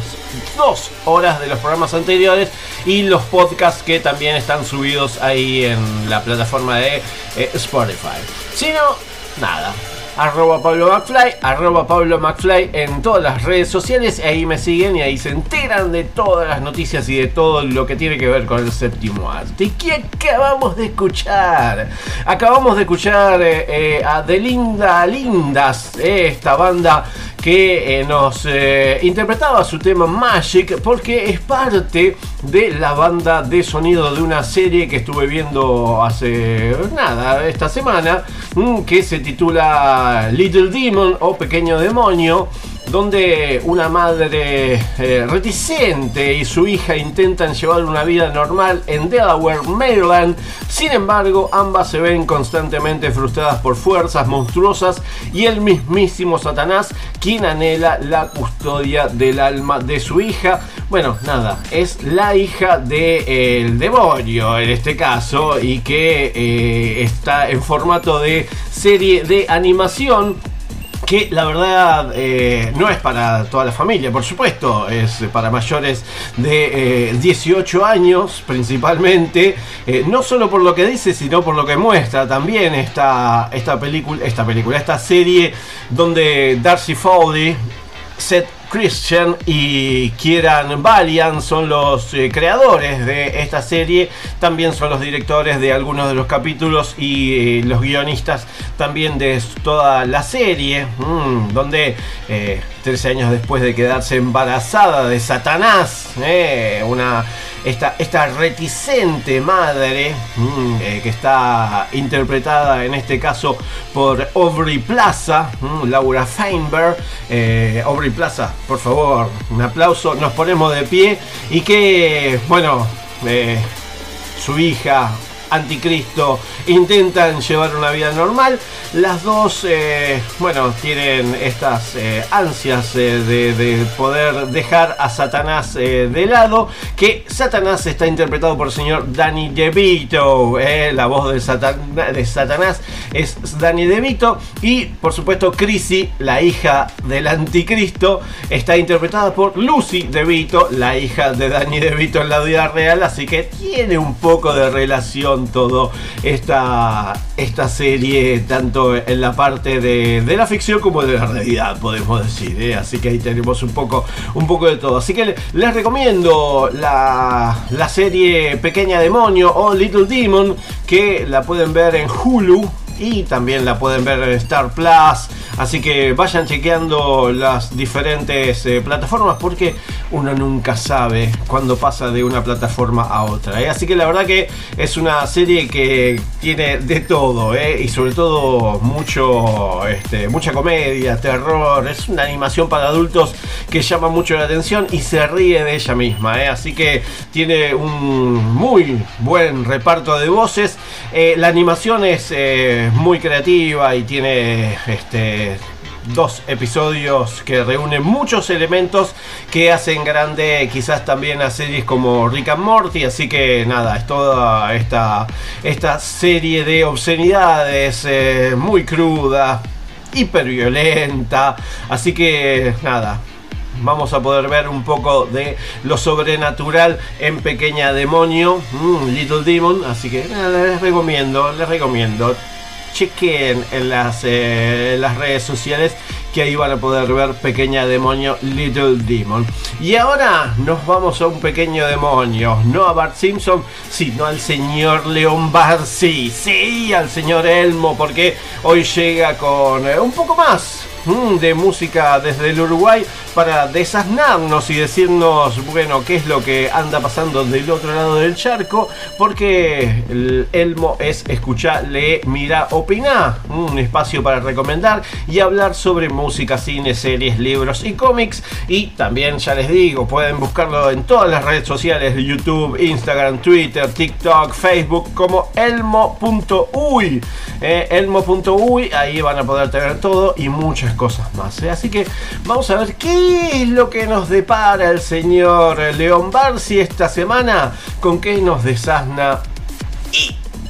dos horas de los programas anteriores y los podcasts que también están subidos ahí en la plataforma de eh, Spotify. Si no, nada. Arroba Pablo McFly, arroba Pablo McFly en todas las redes sociales. Ahí me siguen y ahí se enteran de todas las noticias y de todo lo que tiene que ver con el séptimo arte. ¿Y qué acabamos de escuchar? Acabamos de escuchar eh, eh, a The Linda Lindas, eh, esta banda que eh, nos eh, interpretaba su tema Magic porque es parte de la banda de sonido de una serie que estuve viendo hace nada, esta semana, mm, que se titula Little Demon o Pequeño Demonio donde una madre eh, reticente y su hija intentan llevar una vida normal en Delaware, Maryland. Sin embargo, ambas se ven constantemente frustradas por fuerzas monstruosas y el mismísimo Satanás, quien anhela la custodia del alma de su hija. Bueno, nada, es la hija del demonio en este caso y que eh, está en formato de serie de animación que la verdad eh, no es para toda la familia, por supuesto, es para mayores de eh, 18 años principalmente, eh, no solo por lo que dice, sino por lo que muestra también esta, esta película, esta película, esta serie donde Darcy Fowley, Seth Christian y Kieran Valiant son los eh, creadores de esta serie, también son los directores de algunos de los capítulos y eh, los guionistas también de toda la serie, mm, donde eh, 13 años después de quedarse embarazada de Satanás, eh, una, esta, esta reticente madre mm, eh, que está interpretada en este caso por Aubrey Plaza, mm, Laura Feinberg, eh, Aubrey Plaza, por favor, un aplauso, nos ponemos de pie y que, bueno, eh, su hija Anticristo intentan llevar una vida normal. Las dos, eh, bueno, tienen estas eh, ansias eh, de, de poder dejar a Satanás de lado. Que Satanás está interpretado por el señor Danny DeVito. la voz de, de Satanás es Danny DeVito. Y por supuesto, Chrissy, la hija del Anticristo, está interpretada por Lucy DeVito, la hija de Danny DeVito en la vida real. Así que tiene un poco de relación todo esta, esta serie, tanto en la parte de, de la ficción como de la realidad, podemos decir. ¿eh? Así que ahí tenemos un poco, un poco de todo. Así que le- les recomiendo la, la serie Pequeña Demonio o Little Demon, que la pueden ver en Hulu. Y también la pueden ver en Star Plus. Así que vayan chequeando las diferentes eh, plataformas porque uno nunca sabe cuándo pasa de una plataforma a otra. ¿eh? Así que la verdad que es una serie que tiene de todo. ¿eh? Y sobre todo mucho, este, mucha comedia, terror. Es una animación para adultos que llama mucho la atención y se ríe de ella misma. Así que tiene un muy buen reparto de voces. La animación es eh, muy creativa y tiene este, dos episodios que reúnen muchos elementos que hacen grande quizás también a series como Rick and Morty. Así que nada, es toda esta, esta serie de obscenidades eh, muy cruda, hiperviolenta. Así que nada, vamos a poder ver un poco de lo sobrenatural en Pequeña Demonio, mm, Little Demon. Así que nada, les recomiendo, les recomiendo. Chequen en las, eh, las redes sociales que ahí van a poder ver Pequeña Demonio, Little Demon. Y ahora nos vamos a un pequeño demonio, no a Bart Simpson, sino al señor León Barcy. Sí, al señor Elmo, porque hoy llega con eh, un poco más de música desde el Uruguay para desasnarnos y decirnos, bueno, qué es lo que anda pasando del otro lado del charco, porque el Elmo es escuchar, lee, mira, opina, un espacio para recomendar y hablar sobre música, cine, series, libros y cómics. Y también, ya les digo, pueden buscarlo en todas las redes sociales YouTube, Instagram, Twitter, TikTok, Facebook, como elmo.uy. Eh, elmo.uy, ahí van a poder tener todo y muchas cosas más. eh. Así que vamos a ver qué es lo que nos depara el señor León Barsi esta semana, con qué nos desasna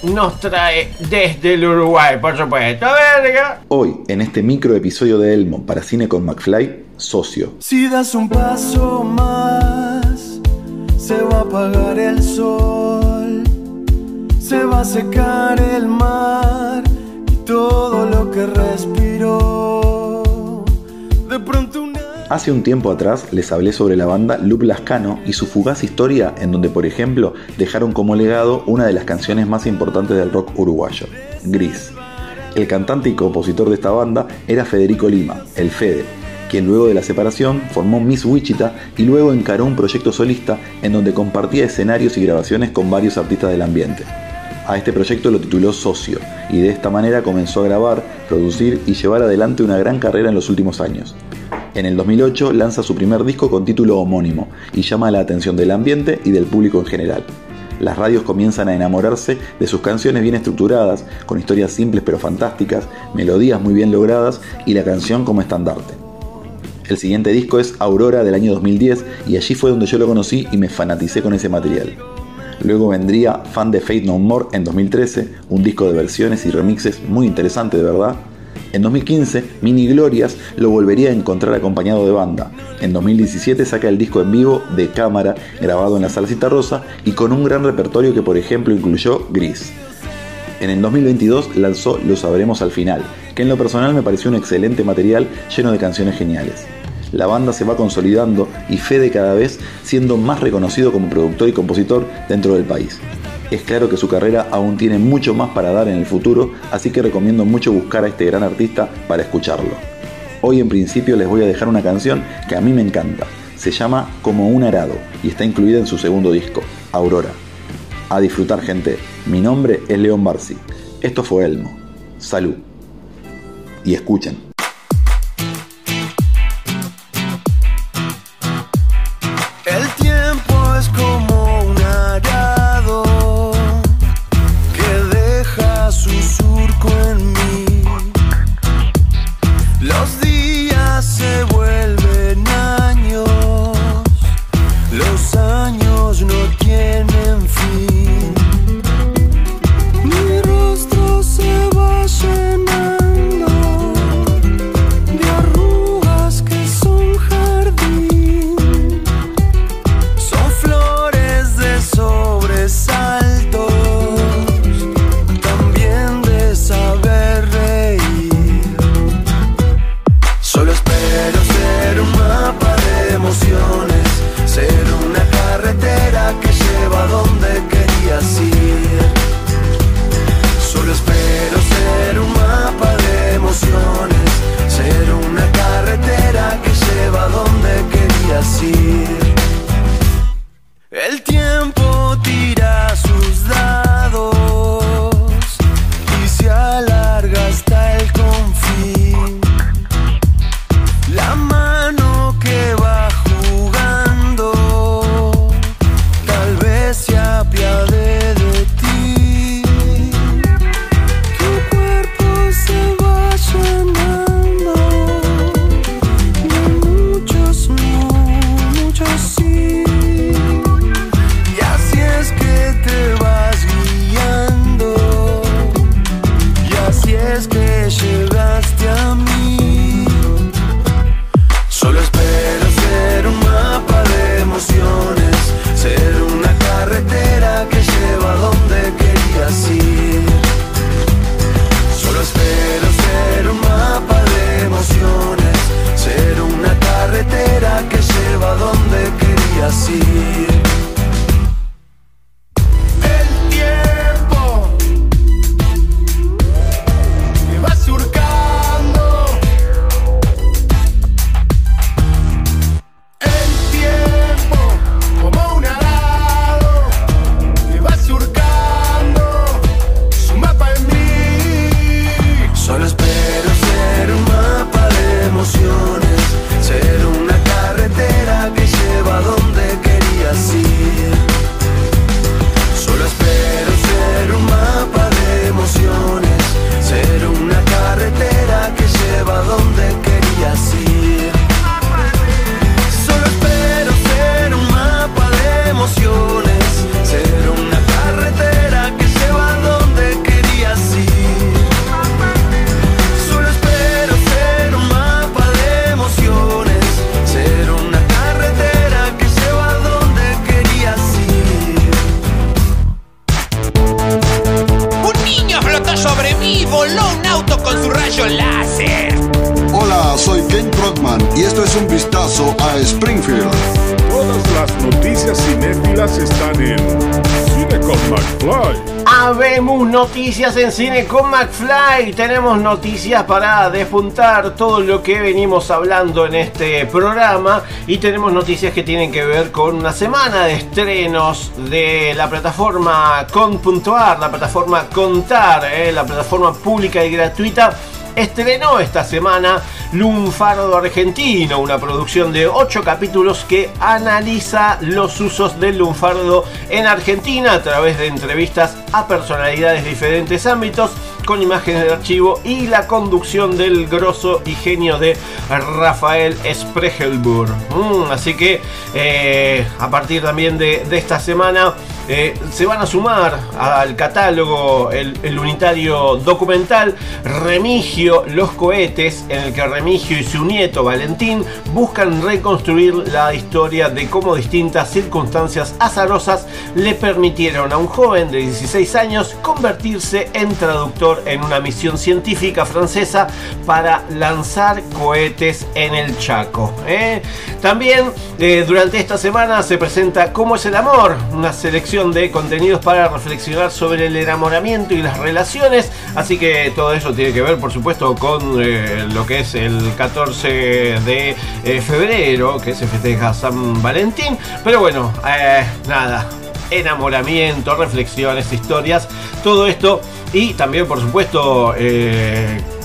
y nos trae desde el Uruguay, por supuesto. Verga. Hoy, en este micro episodio de Elmo para Cine con McFly, socio. Si das un paso más, se va a apagar el sol, se va a secar el mar y todo lo que respiró. Hace un tiempo atrás les hablé sobre la banda Loop Lascano y su fugaz historia en donde, por ejemplo, dejaron como legado una de las canciones más importantes del rock uruguayo, Gris. El cantante y compositor de esta banda era Federico Lima, el Fede, quien luego de la separación formó Miss Wichita y luego encaró un proyecto solista en donde compartía escenarios y grabaciones con varios artistas del ambiente. A este proyecto lo tituló Socio y de esta manera comenzó a grabar, producir y llevar adelante una gran carrera en los últimos años. En el 2008 lanza su primer disco con título homónimo y llama la atención del ambiente y del público en general. Las radios comienzan a enamorarse de sus canciones bien estructuradas, con historias simples pero fantásticas, melodías muy bien logradas y la canción como estandarte. El siguiente disco es Aurora del año 2010 y allí fue donde yo lo conocí y me fanaticé con ese material. Luego vendría Fan de Fate No More en 2013, un disco de versiones y remixes muy interesante de verdad. En 2015, Mini Glorias lo volvería a encontrar acompañado de banda. En 2017 saca el disco en vivo de cámara, grabado en la Salsita Rosa y con un gran repertorio que por ejemplo incluyó Gris. En el 2022 lanzó Lo Sabremos al Final, que en lo personal me pareció un excelente material lleno de canciones geniales. La banda se va consolidando y Fede cada vez siendo más reconocido como productor y compositor dentro del país. Es claro que su carrera aún tiene mucho más para dar en el futuro, así que recomiendo mucho buscar a este gran artista para escucharlo. Hoy en principio les voy a dejar una canción que a mí me encanta. Se llama Como un arado y está incluida en su segundo disco, Aurora. A disfrutar gente, mi nombre es León Barsi. Esto fue Elmo. Salud. Y escuchen. En cine con McFly. Tenemos noticias para despuntar todo lo que venimos hablando en este programa. Y tenemos noticias que tienen que ver con una semana de estrenos de la plataforma con.ar, la plataforma Contar, eh, la plataforma pública y gratuita estrenó esta semana Lunfardo Argentino, una producción de 8 capítulos que analiza los usos del lunfardo en Argentina a través de entrevistas a personalidades de diferentes ámbitos con imágenes de archivo y la conducción del grosso y genio de Rafael Spregelburg. Mm, así que eh, a partir también de, de esta semana eh, se van a sumar al catálogo el, unitario documental Remigio Los Cohetes, en el que Remigio y su nieto Valentín buscan reconstruir la historia de cómo distintas circunstancias azarosas le permitieron a un joven de 16 años convertirse en traductor en una misión científica francesa para lanzar cohetes en el Chaco. ¿eh? También eh, durante esta semana se presenta Cómo es el amor, una selección de contenidos para reflexionar sobre el enamoramiento y las relaciones. Así que todo eso tiene que ver, por supuesto, con eh, lo que es el 14 de eh, febrero, que se festeja San Valentín. Pero bueno, eh, nada, enamoramiento, reflexiones, historias, todo esto. Y también, por supuesto,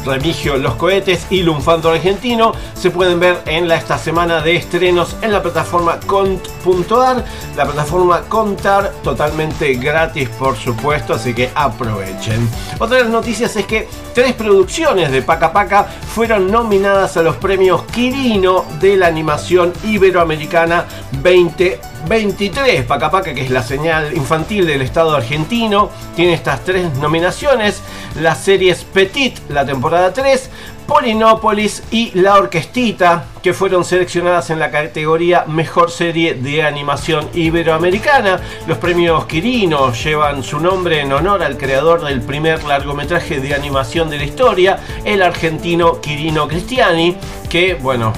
Remigio Los Cohetes y Lunfando Argentino se pueden ver en la, esta semana de estrenos en la plataforma cont.ar, la plataforma Contar, totalmente gratis por supuesto, así que aprovechen. Otra de las noticias es que tres producciones de Paca Paca fueron nominadas a los premios Quirino de la animación iberoamericana 2020. 23, Pacapaca, que es la señal infantil del Estado argentino, tiene estas tres nominaciones. Las series Petit, la temporada 3, Polinópolis y La Orquestita, que fueron seleccionadas en la categoría Mejor Serie de Animación Iberoamericana. Los premios Quirino llevan su nombre en honor al creador del primer largometraje de animación de la historia, el argentino Quirino Cristiani, que, bueno,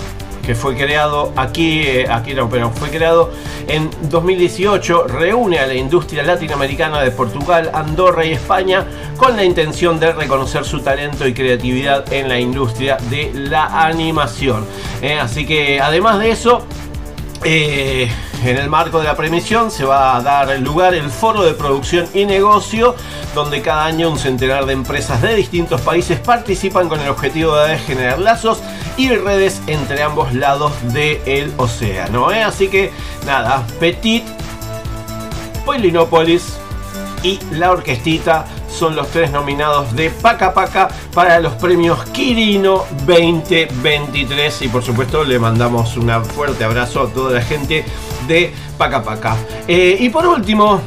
que fue creado aquí, eh, aquí no, pero fue creado en 2018, reúne a la industria latinoamericana de Portugal, Andorra y España con la intención de reconocer su talento y creatividad en la industria de la animación. Eh, así que además de eso, eh, en el marco de la premisión se va a dar lugar el foro de producción y negocio, donde cada año un centenar de empresas de distintos países participan con el objetivo de generar lazos y redes entre ambos lados del océano. ¿eh? Así que nada, Petit, Polinópolis y La Orquestita son los tres nominados de Paca Paca para los premios Quirino 2023 y por supuesto le mandamos un fuerte abrazo a toda la gente de Paca Paca. Eh, y por último,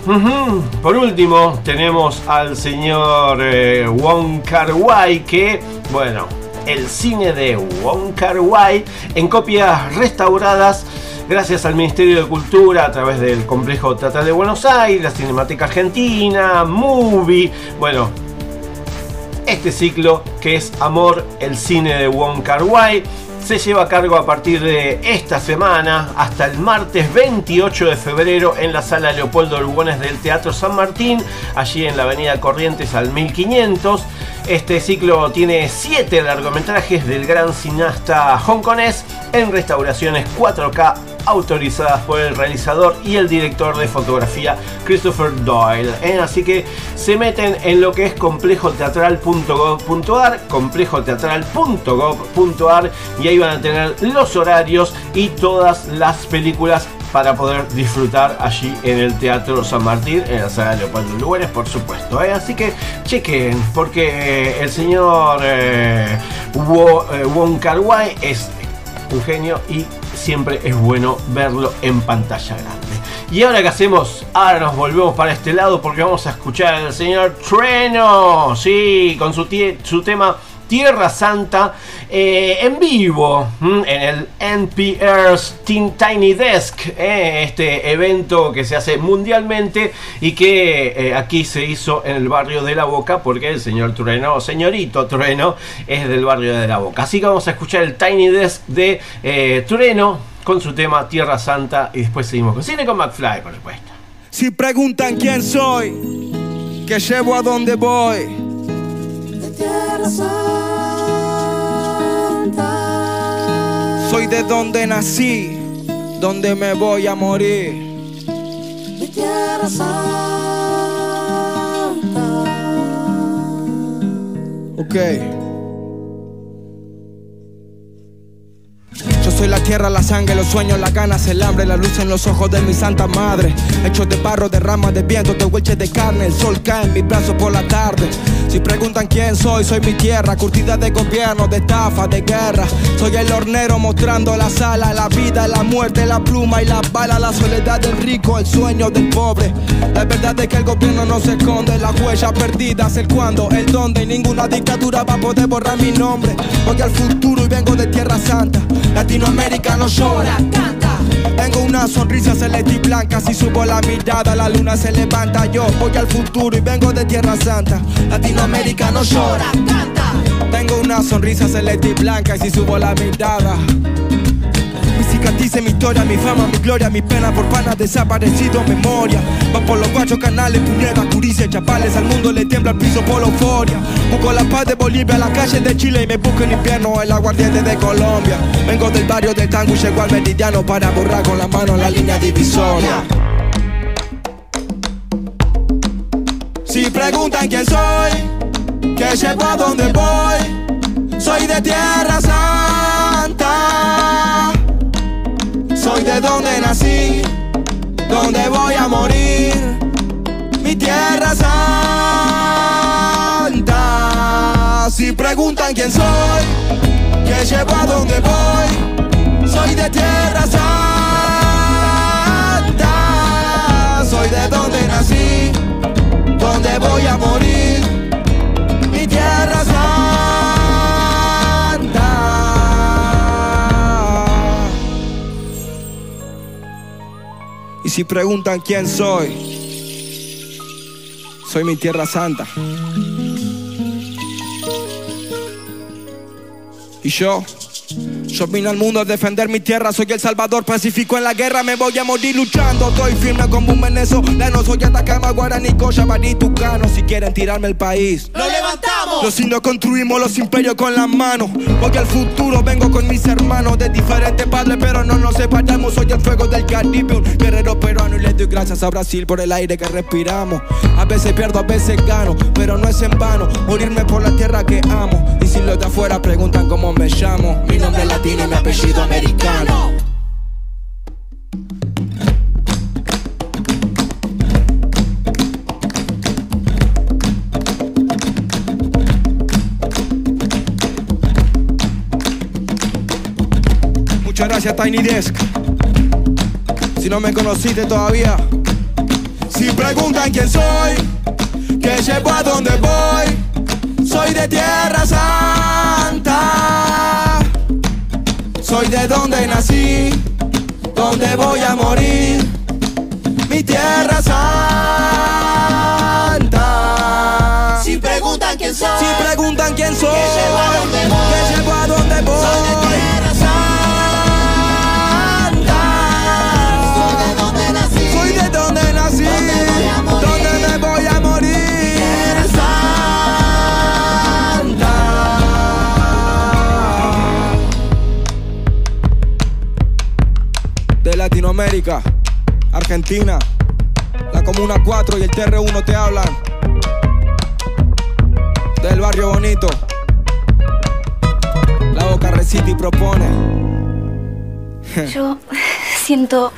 por último tenemos al señor eh, Wong que, bueno, el cine de Wong Kar en copias restauradas gracias al Ministerio de Cultura a través del Complejo Teatral de Buenos Aires, la Cinemática Argentina, Movie, bueno, este ciclo que es Amor, el cine de Wong Kar se lleva a cargo a partir de esta semana hasta el martes 28 de febrero en la sala Leopoldo Lugones del Teatro San Martín, allí en la avenida Corrientes al 1500. Este ciclo tiene 7 largometrajes del gran cineasta hongkonés en restauraciones 4K autorizadas por el realizador y el director de fotografía Christopher Doyle. ¿eh? Así que se meten en lo que es complejoteatral.gov.ar, complejoteatral.gov.ar y ahí van a tener los horarios y todas las películas para poder disfrutar allí en el Teatro San Martín, en la sala Leopoldo Lugares, por supuesto. ¿eh? Así que chequen, porque el señor eh, eh, Wong es un genio y siempre es bueno verlo en pantalla grande. Y ahora que hacemos, ahora nos volvemos para este lado porque vamos a escuchar al señor Treno, sí, con su, su tema Tierra Santa eh, en vivo en el NPR's Teen Tiny Desk, eh, este evento que se hace mundialmente y que eh, aquí se hizo en el barrio de La Boca porque el señor Trueno, señorito Trueno, es del barrio de La Boca. Así que vamos a escuchar el Tiny Desk de eh, Trueno con su tema Tierra Santa y después seguimos con Cine con McFly, por supuesto. Si preguntan quién soy, que llevo a dónde voy. Soy de donde nací, donde me voy a morir. Mi tierra santa. Ok. Soy la tierra, la sangre, los sueños, las ganas, el hambre, la luz en los ojos de mi santa madre. Hechos de barro, de ramas, de viento, de huelches de carne. El sol cae en mis brazos por la tarde. Si preguntan quién soy, soy mi tierra, curtida de gobierno, de estafa, de guerra. Soy el hornero mostrando la sala, la vida, la muerte, la pluma y la bala, la soledad del rico, el sueño del pobre. La verdad es que el gobierno no se esconde, las huellas perdidas, el cuándo, el dónde. Y ninguna dictadura va a poder borrar mi nombre. Voy al futuro y vengo de Tierra Santa. Latinoamérica no llora, canta. Tengo una sonrisa celeste y blanca. Si subo la mirada, la luna se levanta. Yo voy al futuro y vengo de Tierra Santa. Latinoamérica no llora, canta. Tengo una sonrisa celeste y blanca. Y si subo la mirada. Cicatrices, mi historia, mi fama, mi gloria, mi pena por panas desaparecido, memoria. Va por los cuatro canales, puñetas, curicias, chapales, al mundo le tiembla el piso por la euforia. Busco la paz de Bolivia, la calle de Chile y me busco en invierno el aguardiente de Colombia. Vengo del barrio del tango y llego al meridiano para borrar con la mano la línea divisoria. Si preguntan quién soy, que llego a dónde voy, soy de Tierra Santa. Soy de donde nací, donde voy a morir. Mi tierra santa. Si preguntan quién soy, que llevo a donde voy. Soy de tierra santa. Soy de donde nací, donde voy a morir. Si preguntan quién soy, soy mi tierra santa. Y yo, yo vine al mundo a defender mi tierra, soy el salvador pacífico en la guerra, me voy a morir luchando, estoy firme como un venezolano, soy Atacama, Guaraní, Cochabamba, Tucano, si quieren tirarme el país. ¡Lo levantamos! Los indios construimos los imperios con las manos. Voy al futuro, vengo con mis hermanos de diferentes padres, pero no nos separamos. Soy el fuego del Caribe, un guerrero peruano y le doy gracias a Brasil por el aire que respiramos. A veces pierdo, a veces gano, pero no es en vano morirme por la tierra que amo. Y si los de afuera preguntan cómo me llamo, mi nombre es latino y mi apellido americano. Muchas gracias Tiny Desk. Si no me conociste todavía, si preguntan quién soy, que llevo a dónde voy, soy de Tierra Santa. Soy de donde nací, donde voy a morir, mi Tierra Santa. Si preguntan quién soy, Si preguntan quién soy, que llevo a dónde voy, que llevo a dónde voy. soy de Tierra Santa. Latinoamérica, Argentina, la Comuna 4 y el TR1 te hablan. Del barrio bonito, la Boca recita y propone. Yo siento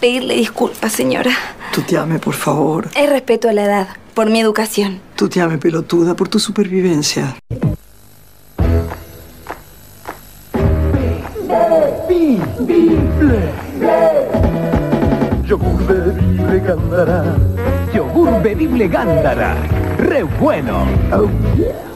pedirle disculpas, señora. Tuteame, por favor. Es respeto a la edad, por mi educación. Tuteame, pelotuda, por tu supervivencia. Gándara. Re bueno.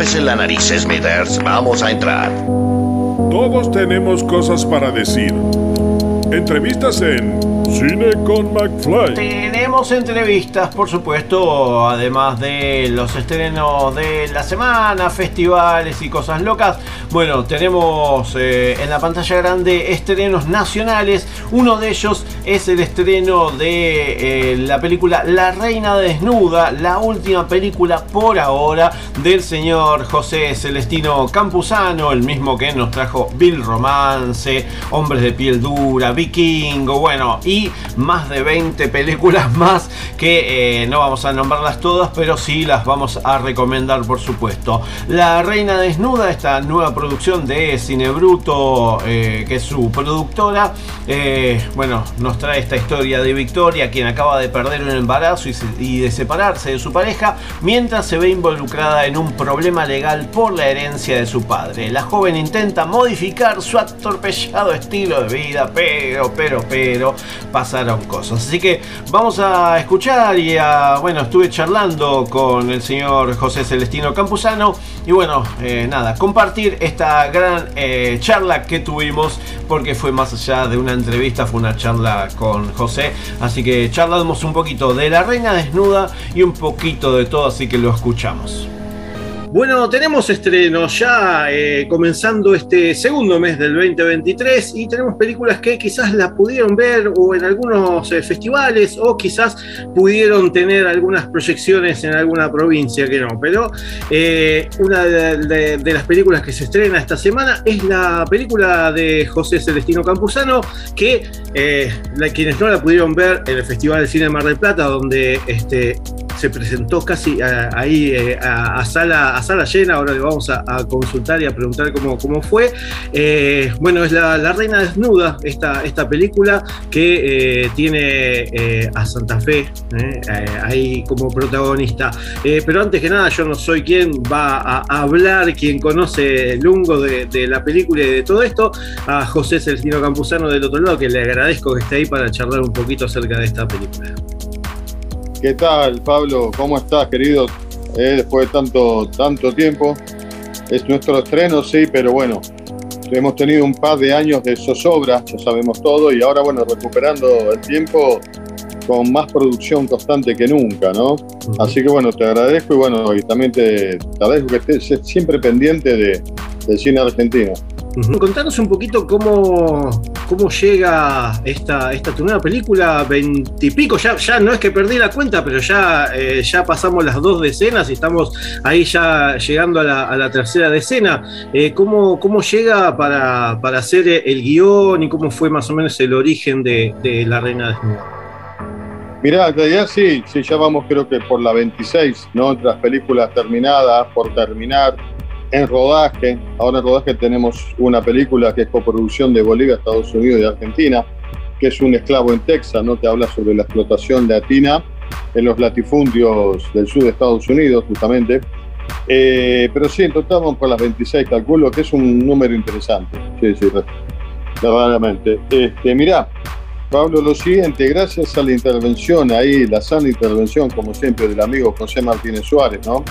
Tápese la nariz, Smithers. Vamos a entrar. Todos tenemos cosas para decir. Entrevistas en Cine con McFly. Tenemos entrevistas, por supuesto, además de los estrenos de la semana, festivales y cosas locas. Bueno, tenemos eh, en la pantalla grande estrenos nacionales. Uno de ellos es el estreno de eh, la película La Reina Desnuda, la última película por ahora del señor José Celestino Campuzano, el mismo que nos trajo Bill Romance, Hombres de Piel Dura, Vikingo, bueno, y más de 20 películas más que eh, no vamos a nombrarlas todas, pero sí las vamos a recomendar por supuesto. La Reina Desnuda, esta nueva producción de Cine Bruto, eh, que es su productora, eh, bueno, nos trae esta historia de Victoria, quien acaba de perder un embarazo y, de separarse de su pareja, mientras se ve involucrada en un problema legal por la herencia de su padre. La joven intenta modificar su atorpellado estilo de vida, pero, pero, pero, pasaron cosas. Así que vamos a escuchar y a, bueno, estuve charlando con el señor José Celestino Campuzano y bueno, eh, nada, compartir esta gran eh, charla que tuvimos porque fue más allá de una entrevista, fue una charla con José. Así que charlamos un poquito de la reina desnuda y un poquito de todo, así que lo escuchamos. Bueno, tenemos estrenos ya eh, comenzando este segundo mes del 2023 y tenemos películas que quizás la pudieron ver o en algunos eh, festivales o quizás pudieron tener algunas proyecciones en alguna provincia que no. Pero eh, una de, las películas que se estrena esta semana es la película de José Celestino Campuzano que quienes no la pudieron ver en el Festival de Cine Mar del Plata donde este, se presentó casi ahí eh, a, sala, a sala llena, ahora le vamos a, consultar y a preguntar cómo, cómo fue. Eh, bueno, es la, La Reina Desnuda, esta, esta película que eh, tiene a Santa Fe ahí como protagonista. Pero antes que nada, yo no soy quien va a hablar, quien conoce lungo de, de la película y de todo esto, a José Celestino Campuzano del otro lado, que le agradezco que esté ahí para charlar un poquito acerca de esta película. ¿Qué tal, Pablo? ¿Cómo estás, querido? Eh, después de tanto, tanto tiempo. Es nuestro estreno, sí, pero bueno, hemos tenido un par de años de zozobra, ya sabemos todo, y ahora, bueno, recuperando el tiempo con más producción constante que nunca, ¿no? Así que, bueno, te agradezco y, bueno, y también te, te agradezco que estés siempre pendiente de, del cine argentino. Contanos un poquito cómo, cómo llega esta, esta tu nueva película, veintipico, ya, ya no es que perdí la cuenta, pero ya, eh, ya pasamos las dos decenas y estamos ahí ya llegando a la, a la tercera decena. Eh, ¿cómo, ¿Cómo llega para, para hacer el guion y cómo fue más o menos el origen de, de La Reina Desnuda? Mirá, en realidad sí, sí, ya vamos creo que por la 26, ¿no? Otras películas terminadas, por terminar, en rodaje. Ahora en rodaje tenemos una película que es coproducción de Bolivia, Estados Unidos y Argentina, que es Un esclavo en Texas, ¿no? Que habla sobre la explotación latina en los latifundios del sur de Estados Unidos, justamente. Eh, pero sí, en total vamos por las 26, calculo que es un número interesante. Sí, sí, verdaderamente. Este, mirá, Pablo, lo siguiente, gracias a la intervención ahí, la sana intervención, como siempre, del amigo José Martínez Suárez, ¿no?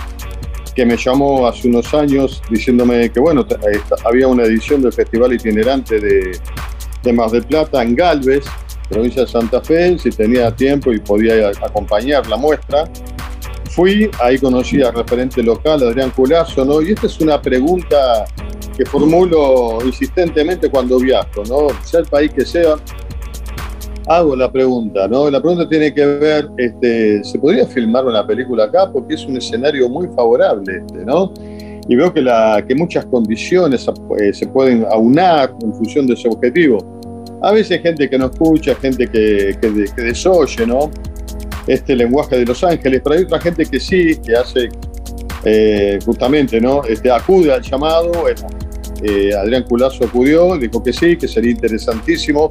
Que me llamó hace unos años diciéndome que, bueno, había una edición del Festival Itinerante de, de Plata en Galvez, provincia de Santa Fe, si tenía tiempo y podía acompañar la muestra. fui, ahí conocí al referente local, Adrián Culazo, ¿no? Y esta es una pregunta que formulo insistentemente cuando viajo, ¿no? Sea el país que sea, hago la pregunta, ¿no? La pregunta tiene que ver, este, ¿se podría filmar una película acá? Porque es un escenario muy favorable, este, ¿no? Y veo que, la, que muchas condiciones eh, se pueden aunar en función de ese objetivo. A veces gente que no escucha, gente que, que, que desoye, ¿no? Este lenguaje de Los Ángeles, pero hay otra gente que sí, que hace eh, justamente, ¿no? Este, acude al llamado, bueno, eh, Adrián Culazo acudió, dijo que sí, que sería interesantísimo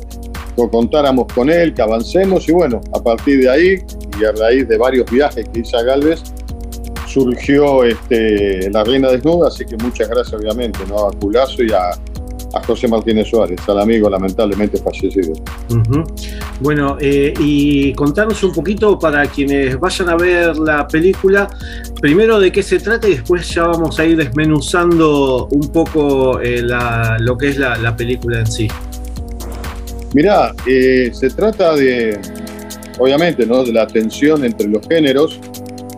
contáramos con él, que avancemos y bueno, a partir de ahí y a raíz de varios viajes que a Galvez, surgió este, La Reina Desnuda, así que muchas gracias obviamente ¿no? a Culazo y a, José Martínez Suárez, al amigo lamentablemente fallecido. Bueno, eh, y contanos un poquito para quienes vayan a ver la película, primero de qué se trata y después ya vamos a ir desmenuzando un poco eh, lo que es la película en sí. Mirá, eh, se trata de, obviamente, ¿no? de la tensión entre los géneros,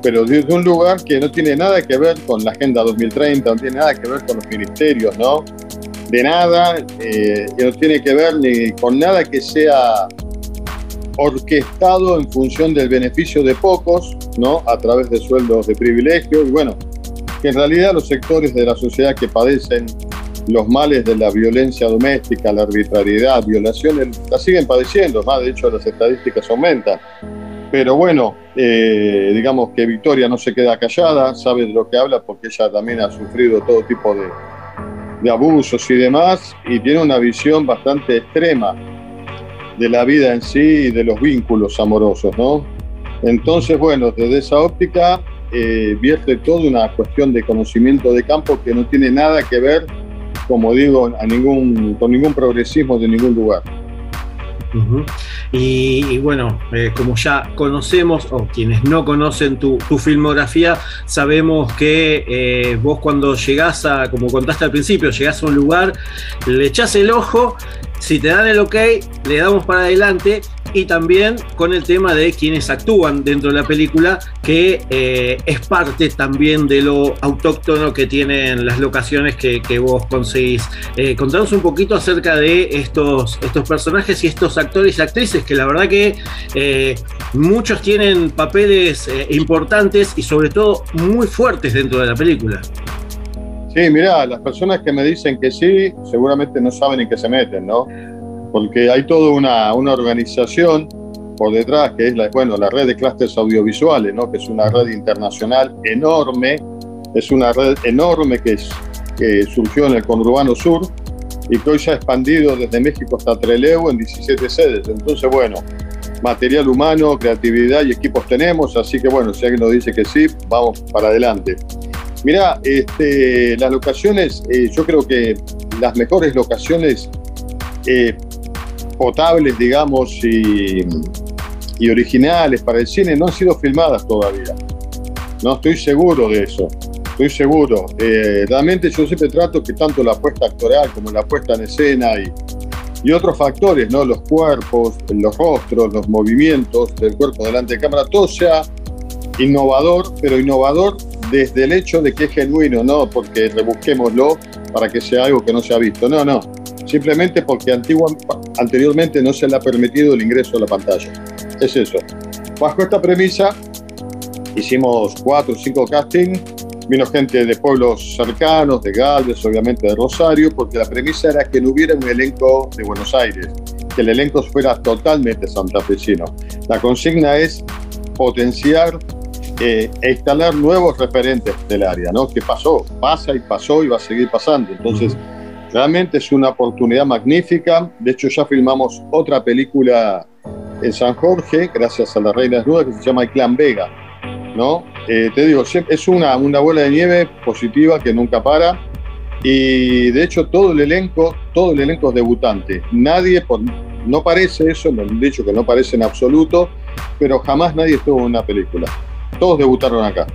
pero desde un lugar que no tiene nada que ver con la Agenda 2030, no tiene nada que ver con los ministerios, ¿no? De nada, eh, y no tiene que ver ni con nada que sea orquestado en función del beneficio de pocos, ¿no? A través de sueldos de privilegio, y bueno, que en realidad los sectores de la sociedad que padecen los males de la violencia doméstica, la arbitrariedad, violaciones, la siguen padeciendo, más de hecho las estadísticas aumentan. Pero bueno, eh, digamos que Victoria no se queda callada, sabe de lo que habla porque ella también ha sufrido todo tipo de, de abusos y demás, y tiene una visión bastante extrema de la vida en sí y de los vínculos amorosos, ¿no? Entonces, bueno, desde esa óptica eh, vierte toda una cuestión de conocimiento de campo que no tiene nada que ver, como digo, a ningún, con ningún progresismo de ningún lugar. Y bueno, eh, como ya conocemos, o quienes no conocen tu, tu filmografía, sabemos que eh, vos cuando llegás a, como contaste al principio, llegás a un lugar, le echás el ojo, si te dan el ok, le damos para adelante. Y también con el tema de quienes actúan dentro de la película, que eh, es parte también de lo autóctono que tienen las locaciones que, vos conseguís. Eh, contanos un poquito acerca de estos, estos personajes y estos actores y actrices, que la verdad que eh, muchos tienen papeles importantes y sobre todo muy fuertes dentro de la película. Sí, mirá, las personas que me dicen que sí, seguramente no saben en qué se meten, ¿no? Porque hay toda una, una organización por detrás, que es la, bueno, la red de clústeres audiovisuales, ¿no? Que es una red internacional enorme, es una red enorme que, surgió en el conurbano sur y que hoy se ha expandido desde México hasta Trelew en 17 sedes. Entonces, bueno, material humano, creatividad y equipos tenemos, así que bueno, si alguien nos dice que sí, vamos para adelante. Mira, este, las locaciones, eh, yo creo que las mejores locaciones eh, potables, digamos, y, y originales para el cine no han sido filmadas todavía. No estoy seguro de eso. Estoy seguro. Eh, realmente yo siempre trato que tanto la apuesta actoral como la puesta en escena y, y otros factores, ¿no? Los cuerpos, los rostros, los movimientos del cuerpo delante de cámara, todo sea innovador, pero innovador desde el hecho de que es genuino, no porque rebusquémoslo para que sea algo que no se ha visto. No, no. Simplemente porque anteriormente no se le ha permitido el ingreso a la pantalla. Es eso. Bajo esta premisa, hicimos cuatro o cinco castings. Vino gente de pueblos cercanos, de Galvez, obviamente de Rosario, porque la premisa era que no hubiera un elenco de Buenos Aires, que el elenco fuera totalmente santafesino. La consigna es potenciar eh, e instalar nuevos referentes del área, ¿no? Que pasó, pasa y pasó y va a seguir pasando. Entonces, realmente es una oportunidad magnífica. De hecho, ya filmamos otra película en San Jorge, gracias a la Reina Desnuda, que se llama El Clan Vega, ¿no? Eh, te digo, es una, una bola de nieve positiva que nunca para. Y de hecho, todo el elenco, todo el elenco es debutante. Nadie, por- no parece eso, me han dicho que no parece en absoluto, pero jamás nadie estuvo en una película. Todos debutaron acá.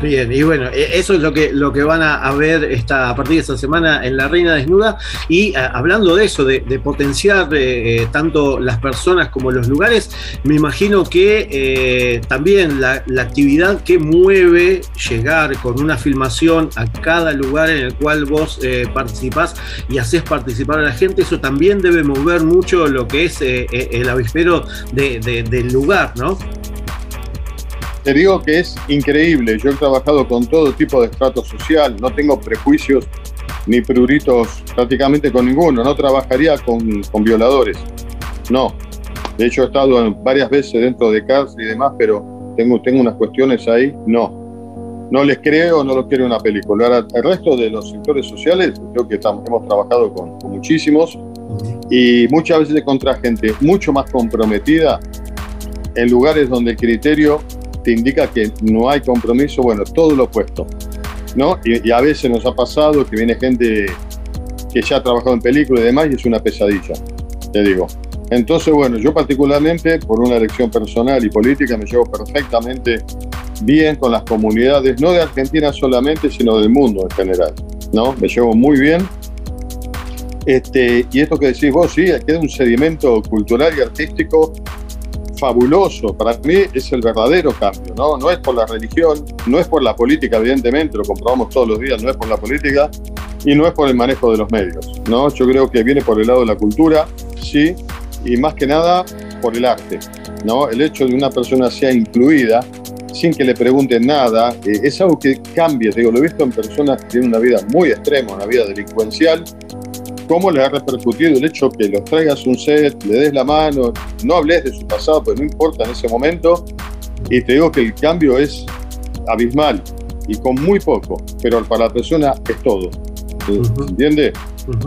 Bien, y bueno, e- eso es lo que, lo que van a, ver esta, a partir de esta semana en La Reina Desnuda. Y hablando de eso, de, de potenciar eh, eh, tanto las personas como los lugares, me imagino que eh, también la, actividad que mueve llegar con una filmación a cada lugar en el cual vos eh, participás y haces participar a la gente, eso también debe mover mucho lo que es el avispero de- de- del lugar, ¿no? Te digo que es increíble. Yo he trabajado con todo tipo de estrato social, no tengo prejuicios ni pruritos prácticamente con ninguno. No trabajaría con, con violadores. No. De hecho, he estado varias veces dentro de cárcel y demás, pero tengo, tengo unas cuestiones ahí. No. No les creo, no lo quiero una película. Ahora, el resto de los sectores sociales, creo que estamos- hemos trabajado con, con muchísimos y muchas veces contra gente mucho más comprometida en lugares donde el criterio te indica que no hay compromiso, bueno, todo lo opuesto, ¿no? Y, y a veces nos ha pasado que viene gente que ya ha trabajado en películas y demás y es una pesadilla, te digo. Entonces, bueno, yo particularmente, por una elección personal y política, me llevo perfectamente bien con las comunidades, no de Argentina solamente, sino del mundo en general, ¿no? Me llevo muy bien. Este, y esto que decís vos, sí, queda un sedimento cultural y artístico fabuloso. Para mí es el verdadero cambio, ¿no? No es por la religión, no es por la política, evidentemente, lo comprobamos todos los días, no es por la política y no es por el manejo de los medios, ¿no? Yo creo que viene por el lado de la cultura, sí, y más que nada por el arte, ¿no? El hecho de una persona sea incluida sin que le pregunten nada, eh, es algo que cambia, digo, lo he visto en personas que tienen una vida muy extrema, una vida delincuencial, cómo le ha repercutido el hecho que los traigas un set, le des la mano, no hables de su pasado, pero no importa en ese momento. Y te digo que el cambio es abismal y con muy poco, pero para la persona es todo. ¿Entiendes?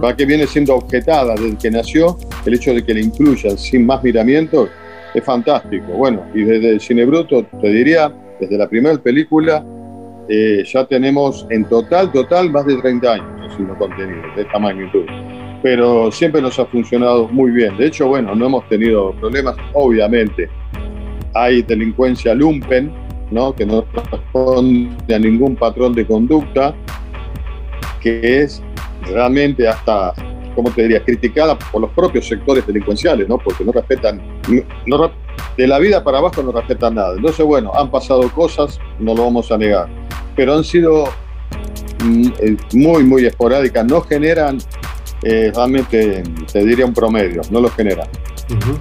Para que viene siendo objetada desde que nació, el hecho de que le incluyan sin más miramientos es fantástico. Bueno, y desde el cine bruto, te diría, desde la primera película, eh, ya tenemos en total, total, más de 30 años haciendo contenido de esta magnitud. Pero siempre nos ha funcionado muy bien. De hecho, bueno, no hemos tenido problemas, obviamente. Hay delincuencia lumpen, ¿no? que no responde a ningún patrón de conducta, que es realmente hasta, ¿cómo te diría?, criticada por los propios sectores delincuenciales, ¿no? porque no respetan, de la vida para abajo no respetan nada. Entonces, bueno, han pasado cosas, no lo vamos a negar, pero han sido mm, eh, muy, muy esporádicas, no generan eh, realmente, te diría un promedio, no lo generan. Ujú.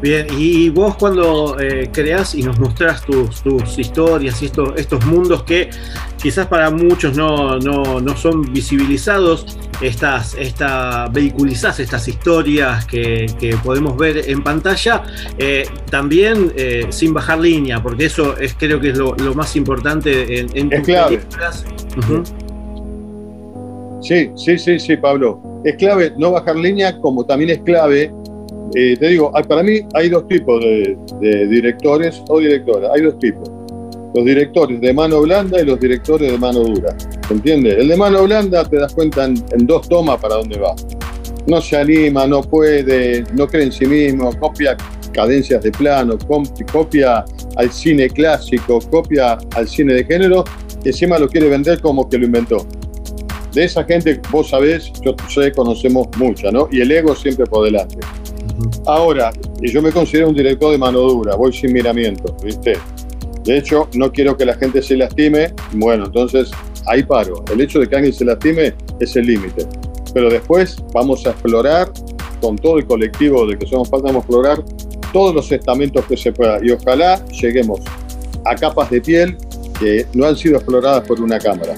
Bien, y vos cuando eh, creás y nos mostrás tus, tus historias y estos, estos mundos que quizás para muchos no, no, no son visibilizados, estas, esta, vehiculizás estas historias que, que podemos ver en pantalla, eh, también eh, sin bajar línea, porque eso es creo que es lo, lo más importante en, en Es tus clave. películas. Sí, sí, sí, sí, Pablo. Es clave no bajar línea, como también es clave, eh, te digo, hay- para mí hay dos tipos de, de directores o directoras, hay dos tipos. Los directores de mano blanda y los directores de mano dura. ¿Se entiende? El de mano blanda te das cuenta en, en dos tomas para dónde va. No se anima, no puede, no cree en sí mismo, copia cadencias de plano, copia al cine clásico, copia al cine de género y encima lo quiere vender como que lo inventó de esa gente, vos sabés, yo sé, conocemos mucha, ¿no? Y el ego siempre por delante. Ahora, y yo me considero un director de mano dura, voy sin miramiento, ¿viste? De hecho, no quiero que la gente se lastime, bueno, entonces ahí paro. El hecho de que alguien se lastime es el límite. Pero después vamos a explorar, con todo el colectivo de que somos parte, vamos a explorar todos los estamentos que se pueda. Y ojalá lleguemos a capas de piel que no han sido exploradas por una cámara.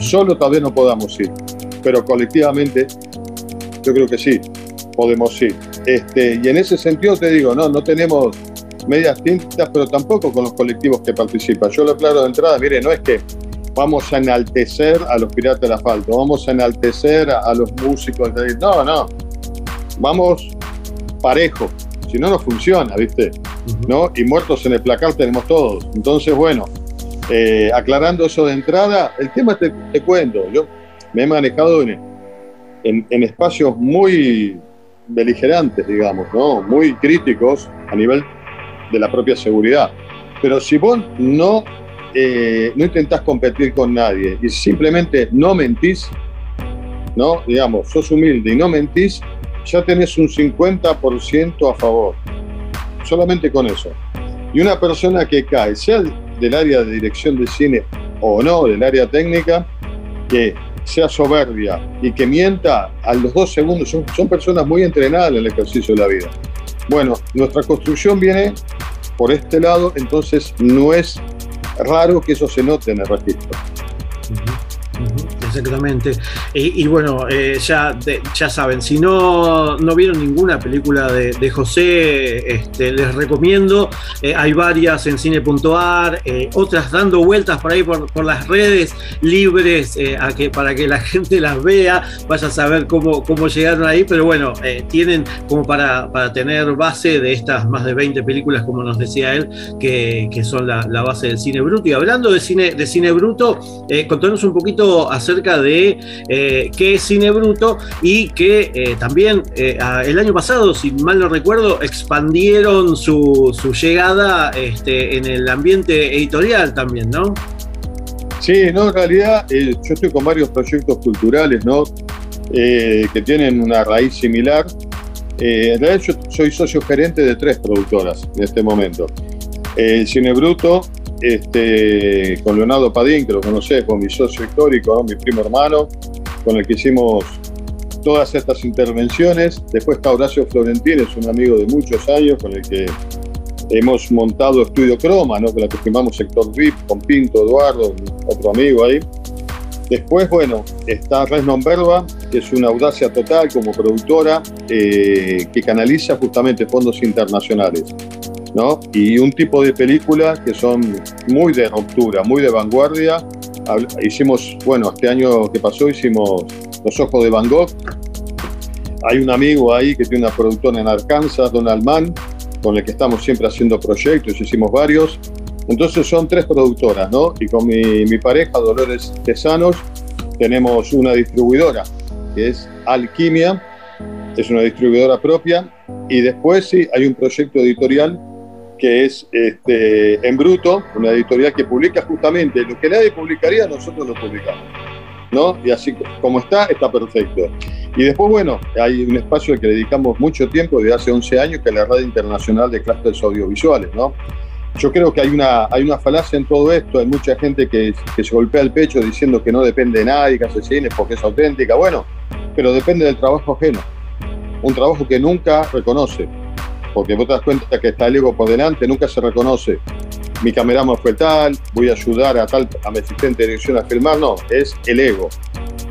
Solo tal vez no podamos ir, pero colectivamente yo creo que sí, podemos ir. Este, y en ese sentido te digo, no, no tenemos medias tintas, pero tampoco con los colectivos que participan. Yo lo aclaro de entrada, mire, no es que vamos a enaltecer a los piratas del asfalto, vamos a enaltecer a, a los músicos, no, no, vamos parejo, si no, no funciona, ¿viste? ¿No? Y muertos en el placar tenemos todos. Entonces, bueno, eh, aclarando eso de entrada, el tema te, cuento, yo me he manejado en, en, en espacios muy beligerantes, digamos, ¿no? Muy críticos a nivel de la propia seguridad. Pero si vos no eh, no intentás competir con nadie y simplemente no mentís, ¿no? Digamos, sos humilde y no mentís, ya tenés un 50% a favor. Solamente con eso. Y una persona que cae, sea del área de dirección de cine o no, del área técnica, que sea soberbia y que mienta a los dos segundos, son, son personas muy entrenadas en el ejercicio de la vida. Bueno, nuestra construcción viene por este lado, entonces no es raro que eso se note en el registro. Exactamente. Y, bueno, eh, ya, ya saben, si no, no vieron ninguna película de, José, este, les recomiendo. Eh, hay varias en cine.ar, eh, otras dando vueltas por ahí por, por las redes libres para que la gente las vea, vaya a saber cómo, cómo llegaron ahí, pero bueno, tienen como para, para tener base de estas más de 20 películas, como nos decía él, que, que son la, base del cine bruto. Y hablando de cine, de cine bruto, contanos un poquito acerca de eh, qué es cine bruto y que eh, también eh, el año pasado, si mal no recuerdo, expandieron su, llegada este, en el ambiente editorial también, ¿no? Sí, no, en realidad eh, yo estoy con varios proyectos culturales, ¿no? Que tienen una raíz similar. En realidad yo soy socio gerente de tres productoras en este momento. Eh, Cine Bruto, este, con Leonardo Padín, que lo conocés, con mi socio histórico, ¿no? mi primo hermano, con el que hicimos todas estas intervenciones. Después está Horacio Florentín, es un amigo de muchos años, con el que hemos montado Estudio Croma, ¿no? con la que firmamos Sector VIP, con Pinto, Eduardo, otro amigo ahí. Después, bueno, está Resnon Verba, que es una audacia total como productora eh, que canaliza justamente fondos internacionales. ¿No? Y un tipo de películas que son muy de ruptura, muy de vanguardia. Hicimos, bueno, este año que pasó hicimos Los Ojos de Van Gogh. Hay un amigo ahí que tiene una productora en Arkansas, Donald Mann, con el que estamos siempre haciendo proyectos, hicimos varios. Entonces son tres productoras, ¿no? Y con mi, mi pareja, Dolores Tesanos, tenemos una distribuidora, que es Alquimia, es una distribuidora propia. Y después sí, hay un proyecto editorial que es este, En Bruto, una editorial que publica justamente lo que nadie publicaría, nosotros lo publicamos. ¿no? Y así como está, está perfecto. Y después, bueno, hay un espacio al que dedicamos mucho tiempo, desde hace 11 años, que es la Red Internacional de Clústeres Audiovisuales, ¿no? Yo creo que hay una, hay una falacia en todo esto, hay mucha gente que, que se golpea el pecho diciendo que no depende de nadie, que hace cine porque es auténtica, bueno, pero depende del trabajo ajeno, un trabajo que nunca reconoce, porque vos te das cuenta que está el ego por delante, nunca se reconoce. Mi camerama fue tal, voy a ayudar a tal, a mi asistente de dirección a filmar, no, es el ego,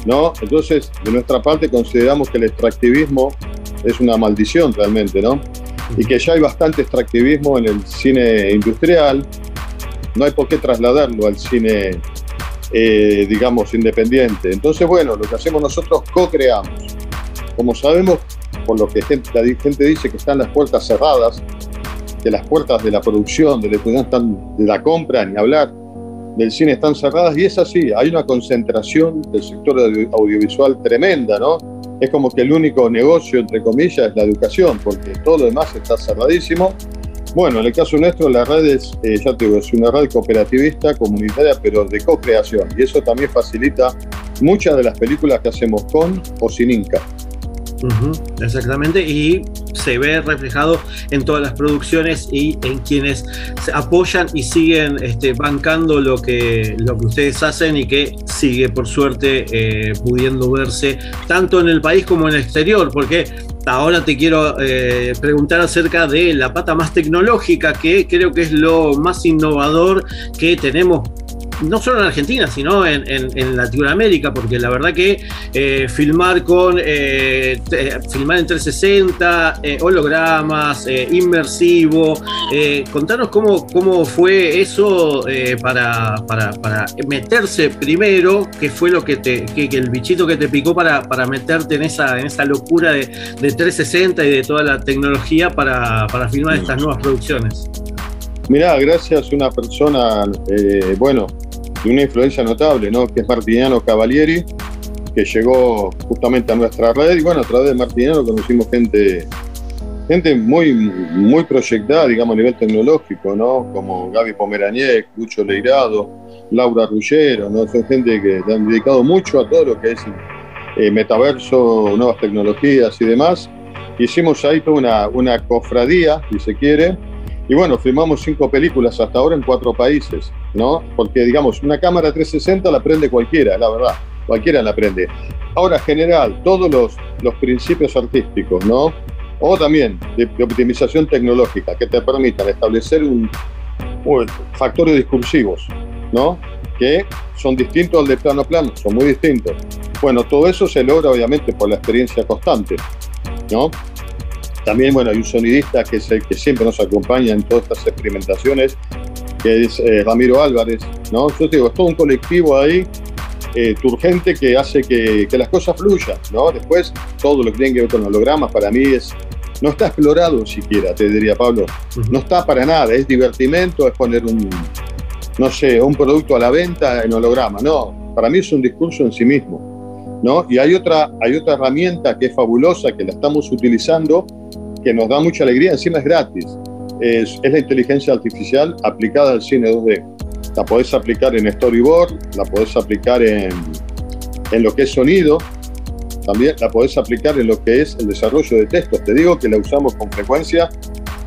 ¿no? Entonces, de nuestra parte consideramos que el extractivismo es una maldición realmente, ¿no? Y que ya hay bastante extractivismo en el cine industrial, no hay por qué trasladarlo al cine, eh, digamos, independiente. Entonces, bueno, lo que hacemos nosotros, co-creamos. Como sabemos, por lo que gente, la gente dice que están las puertas cerradas, que las puertas de la producción, de la, distribución están, de la compra, ni hablar, del cine están cerradas, y es así, hay una concentración del sector audio- audiovisual tremenda, ¿no? Es como que el único negocio, entre comillas, es la educación, porque todo lo demás está cerradísimo. Bueno, en el caso nuestro, la red es, eh, ya te digo, es una red cooperativista, comunitaria, pero de co-creación, y eso también facilita muchas de las películas que hacemos con o sin Inca. Exactamente, y se ve reflejado en todas las producciones y en quienes se apoyan y siguen este, bancando lo que, lo que ustedes hacen y que sigue por suerte eh, pudiendo verse tanto en el país como en el exterior, porque ahora te quiero eh, preguntar acerca de la pata más tecnológica, que creo que es lo más innovador que tenemos no solo en Argentina, sino en, en- en Latinoamérica, porque la verdad que eh, filmar con eh, filmar en 360, eh, hologramas, inmersivo, contanos cómo, cómo fue eso para, para- para meterse primero, qué fue lo que te, que, que el bichito que te picó para, para meterte en esa, en esa locura de, de 360 y de toda la tecnología para, para filmar estas nuevas producciones. Mirá, gracias a una persona, bueno, de una influencia notable, ¿no? Que es Martiniano Cavalieri, que llegó justamente a nuestra red. Y bueno, a través de Martiniano conocimos gente gente muy, muy proyectada, digamos, a nivel tecnológico, ¿no? Como Gaby Pomeraniec, Lucho Leirado, Laura Ruggero, ¿no? Son gente que han dedicado mucho a todo lo que es eh, metaverso, nuevas tecnologías y demás. Hicimos ahí toda una, una cofradía, si se quiere, y bueno, filmamos cinco películas hasta ahora en cuatro países, ¿no? Porque, digamos, una cámara 360 la prende cualquiera, la verdad, cualquiera la prende. Ahora, general, todos los, los principios artísticos, ¿no? O también de, de optimización tecnológica que te permitan establecer un, un factores discursivos, ¿no? Que son distintos al de plano a plano, son muy distintos. Bueno, todo eso se logra obviamente por la experiencia constante, ¿no? También, bueno, hay un sonidista que es el que siempre nos acompaña en todas estas experimentaciones, que es eh, Ramiro Álvarez, ¿no? Yo te digo, es todo un colectivo ahí eh, turgente que hace que, que las cosas fluyan, ¿no? Después, todo lo que tiene que ver con hologramas para mí es no está explorado siquiera, te diría Pablo. No está para nada, es divertimento, es poner un, no sé, un producto a la venta en holograma. No, para mí es un discurso en sí mismo. ¿no? Y hay otra, hay otra herramienta que es fabulosa, que la estamos utilizando, que nos da mucha alegría, encima es gratis. Es, es la inteligencia artificial aplicada al cine 2D. La podés aplicar en storyboard, la podés aplicar en, en lo que es sonido, también la podés aplicar en lo que es el desarrollo de textos. Te digo que la usamos con frecuencia.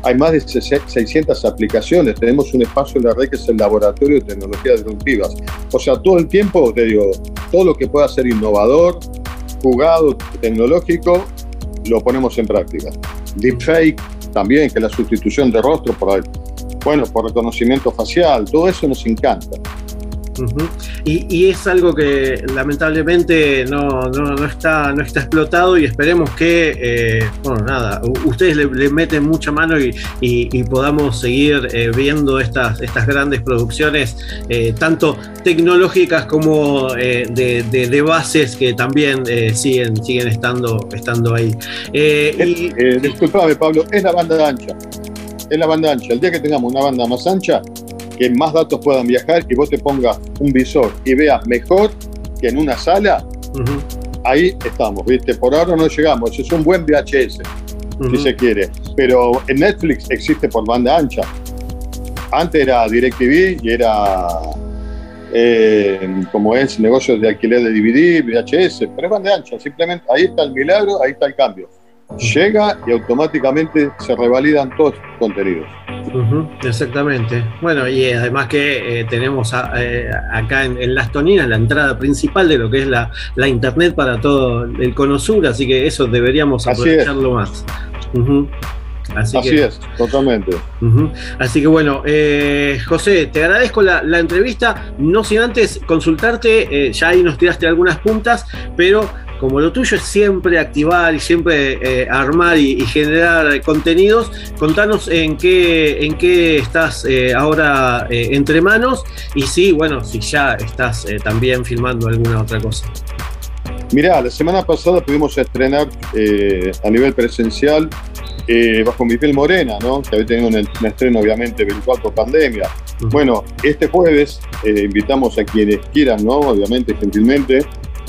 Hay más de 600 aplicaciones. Tenemos un espacio en la red que es el Laboratorio de Tecnologías Disruptivas. O sea, todo el tiempo, te digo, todo lo que pueda ser innovador, jugado, tecnológico, lo ponemos en práctica. Deepfake también, que la sustitución de rostro por, bueno, por reconocimiento facial, todo eso nos encanta. Y, es algo que lamentablemente no, no, está, no está explotado y esperemos que, eh, bueno, nada, ustedes le, meten mucha mano y, y- podamos seguir eh, viendo estas, estas grandes producciones, eh, tanto tecnológicas como de, bases que también siguen, siguen estando, estando ahí. Disculpame, Pablo, es la banda ancha. Es la banda ancha. El día que tengamos una banda más ancha, que más datos puedan viajar y vos te pongas un visor y veas mejor que en una sala, ahí estamos, ¿viste? Por ahora no llegamos. Es un buen VHS, si se quiere. Pero en Netflix existe por banda ancha. Antes era DirecTV y era, eh, como es, negocios de alquiler de DVD, VHS, pero es banda ancha. Simplemente ahí está el milagro, ahí está el cambio. Llega y automáticamente se revalidan todos los contenidos. Exactamente. Bueno, y además que eh, tenemos a- eh, acá en, en Las Toninas la entrada principal de lo que es la, la internet para todo el Cono Sur, así que eso deberíamos Así aprovecharlo más. Así, Así, que, es, totalmente. Así que bueno, eh, José, te agradezco la, la entrevista, no sin antes consultarte, eh, ya ahí nos tiraste algunas puntas, pero como lo tuyo es siempre activar y siempre eh, armar y, y generar contenidos, contanos en qué, en qué estás eh, ahora eh, entre manos y si, bueno, si ya estás también filmando alguna otra cosa. Mirá, la semana pasada pudimos estrenar a nivel presencial Bajo mi piel morena, ¿no? Que había tenido un, un estreno obviamente virtual por pandemia. Bueno, este jueves invitamos a quienes quieran, ¿no? Obviamente, gentilmente,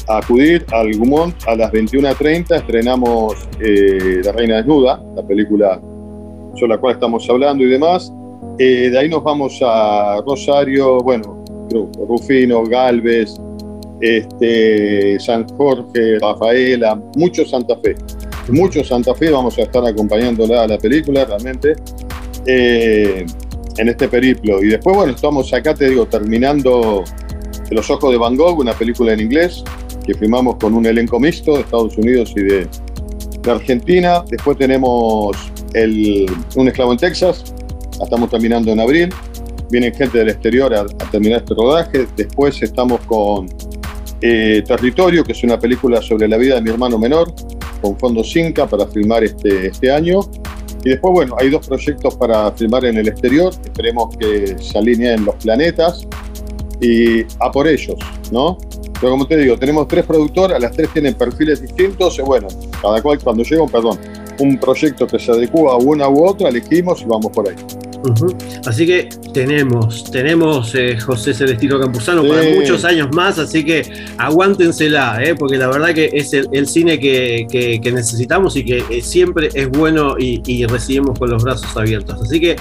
acudir al Gumont a las 21.30. Estrenamos eh, La Reina Desnuda, la película sobre la cual estamos hablando y demás. Eh, de ahí nos vamos a Rosario, bueno, Rufino, Galvez, este, San Jorge, Rafaela, mucho Santa Fe. Mucho Santa Fe, vamos a estar acompañándola a la película realmente eh, en este periplo. Y después, bueno, estamos acá, te digo, terminando Los Ojos de Van Gogh, una película en inglés que filmamos con un elenco mixto de Estados Unidos y de, de Argentina. Después tenemos el, Un Esclavo en Texas, estamos terminando en abril. Vienen gente del exterior a, a terminar este rodaje. Después estamos con eh, Territorio, que es una película sobre la vida de mi hermano menor, con fondos Inca para filmar este, este año. Y después, bueno, hay dos proyectos para filmar en el exterior. Esperemos que se alineen los planetas y a por ellos, ¿no? Pero como te digo, tenemos tres productoras, las tres tienen perfiles distintos y bueno, cada cual cuando llega, perdón, un proyecto que se adecua a una u otra, elegimos y vamos por ahí. Así que tenemos, tenemos eh, José Celestino Campuzano Sí. para muchos años más, así que aguántensela, eh, porque la verdad que es el, el cine que, que- que necesitamos y que eh, siempre es bueno y, y recibimos con los brazos abiertos. Así que,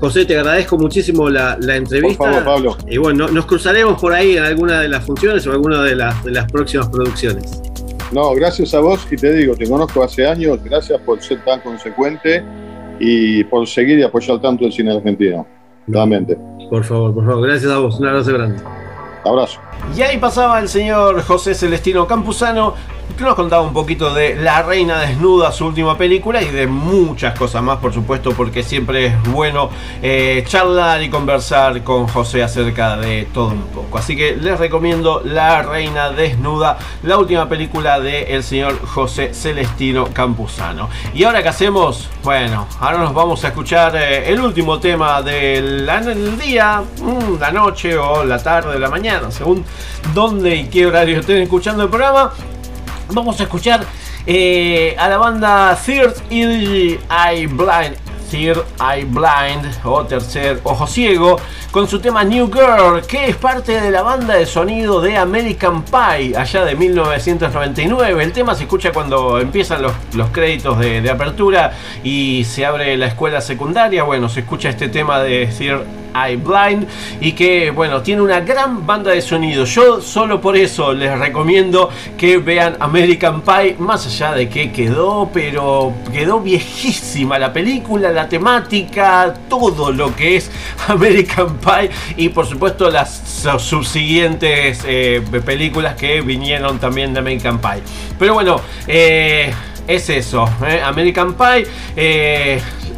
José, te agradezco muchísimo la, la entrevista. Por favor, Pablo. Y bueno, nos cruzaremos por ahí en alguna de las funciones o alguna de las, de las próximas producciones. No, gracias a vos y te digo, te conozco hace años, gracias por ser tan consecuente y por seguir y apoyar tanto el cine argentino. Realmente. Por favor, por favor, gracias a vos, un abrazo grande. Abrazo. Y ahí pasaba el señor José Celestino Campuzano, que nos contaba un poquito de La Reina Desnuda, su última película, y de muchas cosas más, por supuesto, porque siempre es bueno eh, charlar y conversar con José acerca de todo un poco. Así que les recomiendo La Reina Desnuda, la última película del señor José Celestino Campuzano. Y ahora qué hacemos? Bueno, ahora nos vamos a escuchar eh, el último tema del del día, mm, la noche o la tarde, la mañana, según dónde y qué horario estén escuchando el programa. Vamos a escuchar eh, a la banda Third Eye Blind. Third Eye Blind o Tercer Ojo Ciego con su tema New Girl que es parte de la banda de sonido de American Pie allá de 1999 el tema se escucha cuando empiezan los, los créditos de, de apertura y se abre la escuela secundaria bueno se escucha este tema de Third Eye Blind y que bueno tiene una gran banda de sonido. Yo solo por eso les recomiendo que vean American Pie más allá de que quedó pero quedó viejísima la película la temática todo lo que es American Pie y por supuesto las su- subsiguientes eh, películas que vinieron también de American Pie. Pero bueno eh, es eso eh, American Pie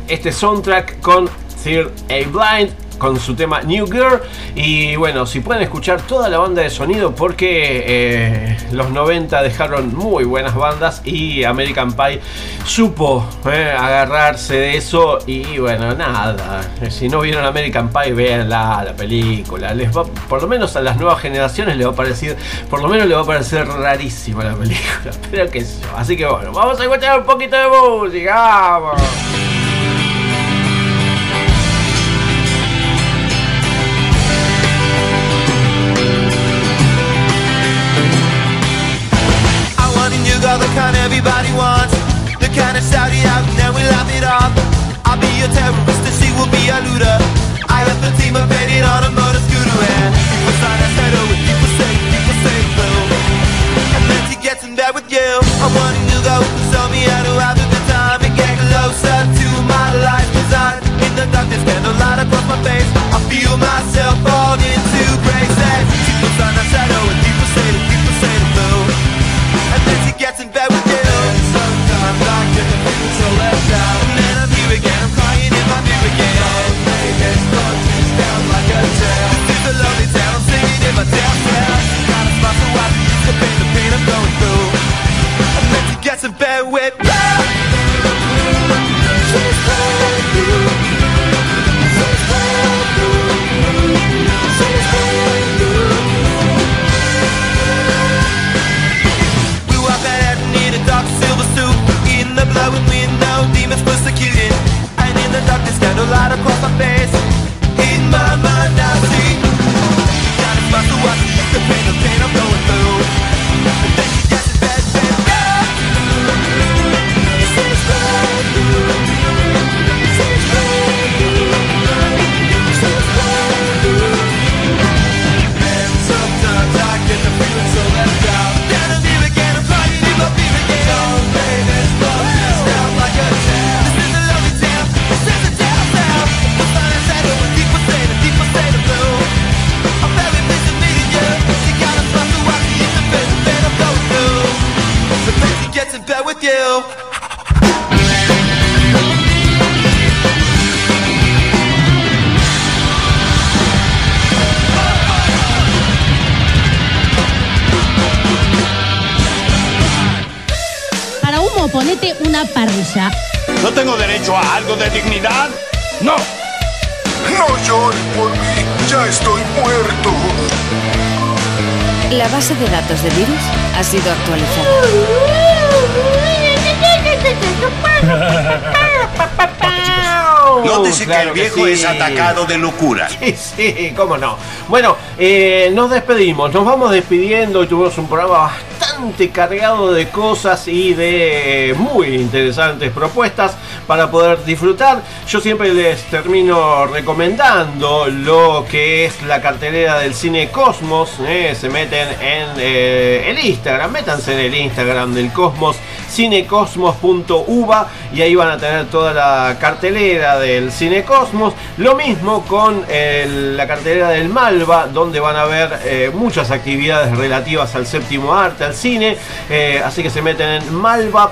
este soundtrack con Third A Blind con su tema New Girl. Y bueno si pueden escuchar toda la banda de sonido porque eh, los 90 dejaron muy buenas bandas y American Pie supo eh, agarrarse de eso. Y bueno nada eh, si no vieron American Pie véanla la película. Les va por lo menos a las nuevas generaciones les va a parecer por lo menos les va a parecer rarísima la película pero yo. Así que bueno vamos a escuchar un poquito de música vamos everybody wants. The kind of shout out and then we laugh it off. I'll be a terrorist and she will be a looter. I have the team of painted on a motor scooter and people sign a settle with people say, people say blue. And then she gets in bed with you. I want a new girl who can show me how to have a good time and get closer to my life design. In the darkness, candlelight across my face. I feel myself the candlelight across my face una parrilla. ¿No tengo derecho a algo de dignidad? No. No lloren por mí, ya estoy muerto. La base de datos de virus ha sido actualizada. No te Acuérdese que el viejo es atacado de locura. Sí, sí, cómo no. Bueno, eh, nos despedimos, nos vamos despidiendo. Hoy tuvimos un programa bastante cargado de cosas y de muy interesantes propuestas para poder disfrutar. Yo siempre les termino recomendando lo que es la cartelera del cine Cosmos. eh, se meten en eh, el Instagram, métanse en el Instagram del Cosmos, cinecosmos.uva y ahí van a tener toda la cartelera del cine Cosmos. Lo mismo con la cartelera del Malva, donde van a ver eh, muchas actividades relativas al séptimo arte, al cine. Así que se meten en malva.org.ar,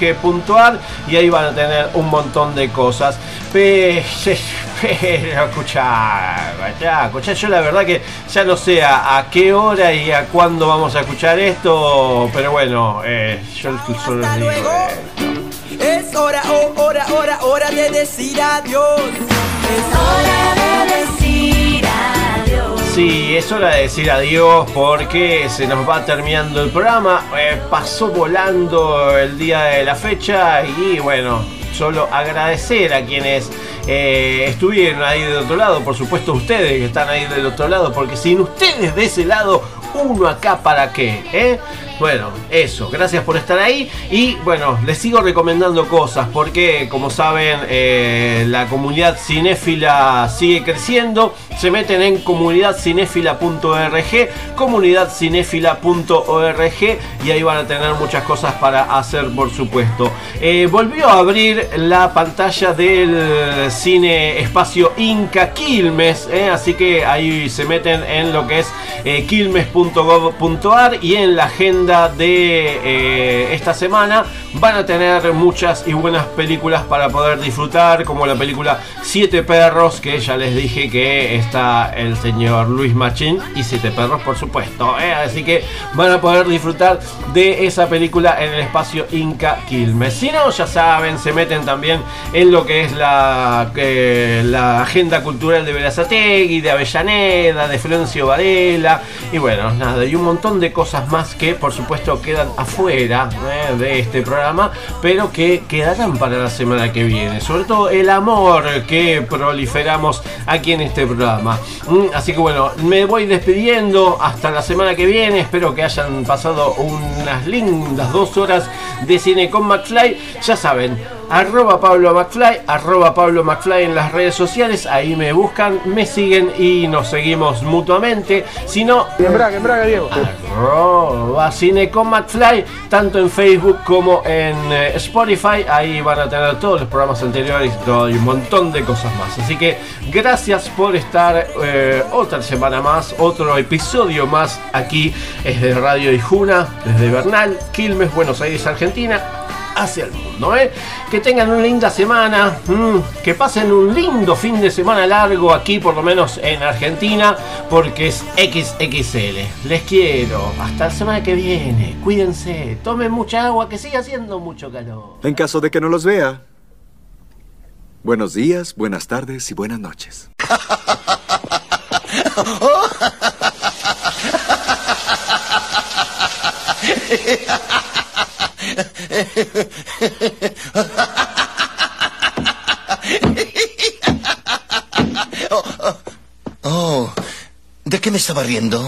malva.org.ar y ahí van a tener un montón de cosas. Pe- Pero escuchá, ya, escuchá, yo la verdad que ya no sé a, a qué hora y a cuándo vamos a escuchar esto, pero bueno, eh, yo solo les digo, eh, Es hora, oh, hora, hora, hora de decir adiós. Es hora de decir adiós. Sí, es hora de decir adiós porque se nos va terminando el programa. Eh, pasó volando el día de la fecha y bueno, solo agradecer a quienes eh, estuvieron ahí del otro lado, por supuesto ustedes que están ahí del otro lado, porque sin ustedes de ese lado, uno acá para qué, ¿eh? Bueno, eso, gracias por estar ahí y bueno, les sigo recomendando cosas porque como saben eh, la comunidad cinéfila sigue creciendo, se meten en comunidadcinéfila.org, comunidadcinéfila.org y ahí van a tener muchas cosas para hacer por supuesto. Eh, volvió a abrir la pantalla del cine espacio Inca Quilmes, eh, así que ahí se meten en lo que es quilmes.gov.ar y en la agenda de eh, esta semana van a tener muchas y buenas películas para poder disfrutar, como la película Siete Perros, que ya les dije que está el señor Luis Machín y Siete Perros, por supuesto. eh, Así que van a poder disfrutar de esa película en el espacio Inca Quilmes. Si no, ya saben, se meten también en lo que es la, eh, la agenda cultural de Verazategui, de Avellaneda, de Florencio Varela, y bueno, nada, y un montón de cosas más que por supuesto quedan afuera eh, de este programa, pero que quedarán para la semana que viene. Sobre todo el amor que proliferamos aquí en este programa. Mm, Así que bueno, me voy despidiendo hasta la semana que viene. Espero que hayan pasado unas lindas dos horas de cine con McFly. Ya saben, arroba Pablo McFly, arroba Pablo McFly en las redes sociales. Ahí me buscan, me siguen y nos seguimos mutuamente. Si no, En Braga, en Braga, Diego. arroba Cine con McFly, tanto en Facebook como en eh, Spotify. Ahí van a tener todos los programas anteriores y un montón de cosas más. Así que gracias por estar eh, otra semana más, otro episodio más aquí es de Radio Ijuna, desde Bernal, Quilmes, Buenos Aires, Argentina hacia el mundo. ¿eh? Que tengan una linda semana, mm, que pasen un lindo fin de semana largo aquí, por lo menos en Argentina, porque es XXL. Les quiero. Hasta la semana que viene. Cuídense. Tomen mucha agua, que sigue haciendo mucho calor. En caso de que no los vea. Buenos días, buenas tardes y buenas noches. Oh, ¿de qué me estaba riendo?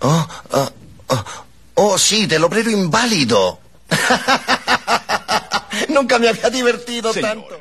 Oh, ah, ah, oh, sí, del obrero inválido. Nunca me había divertido tanto.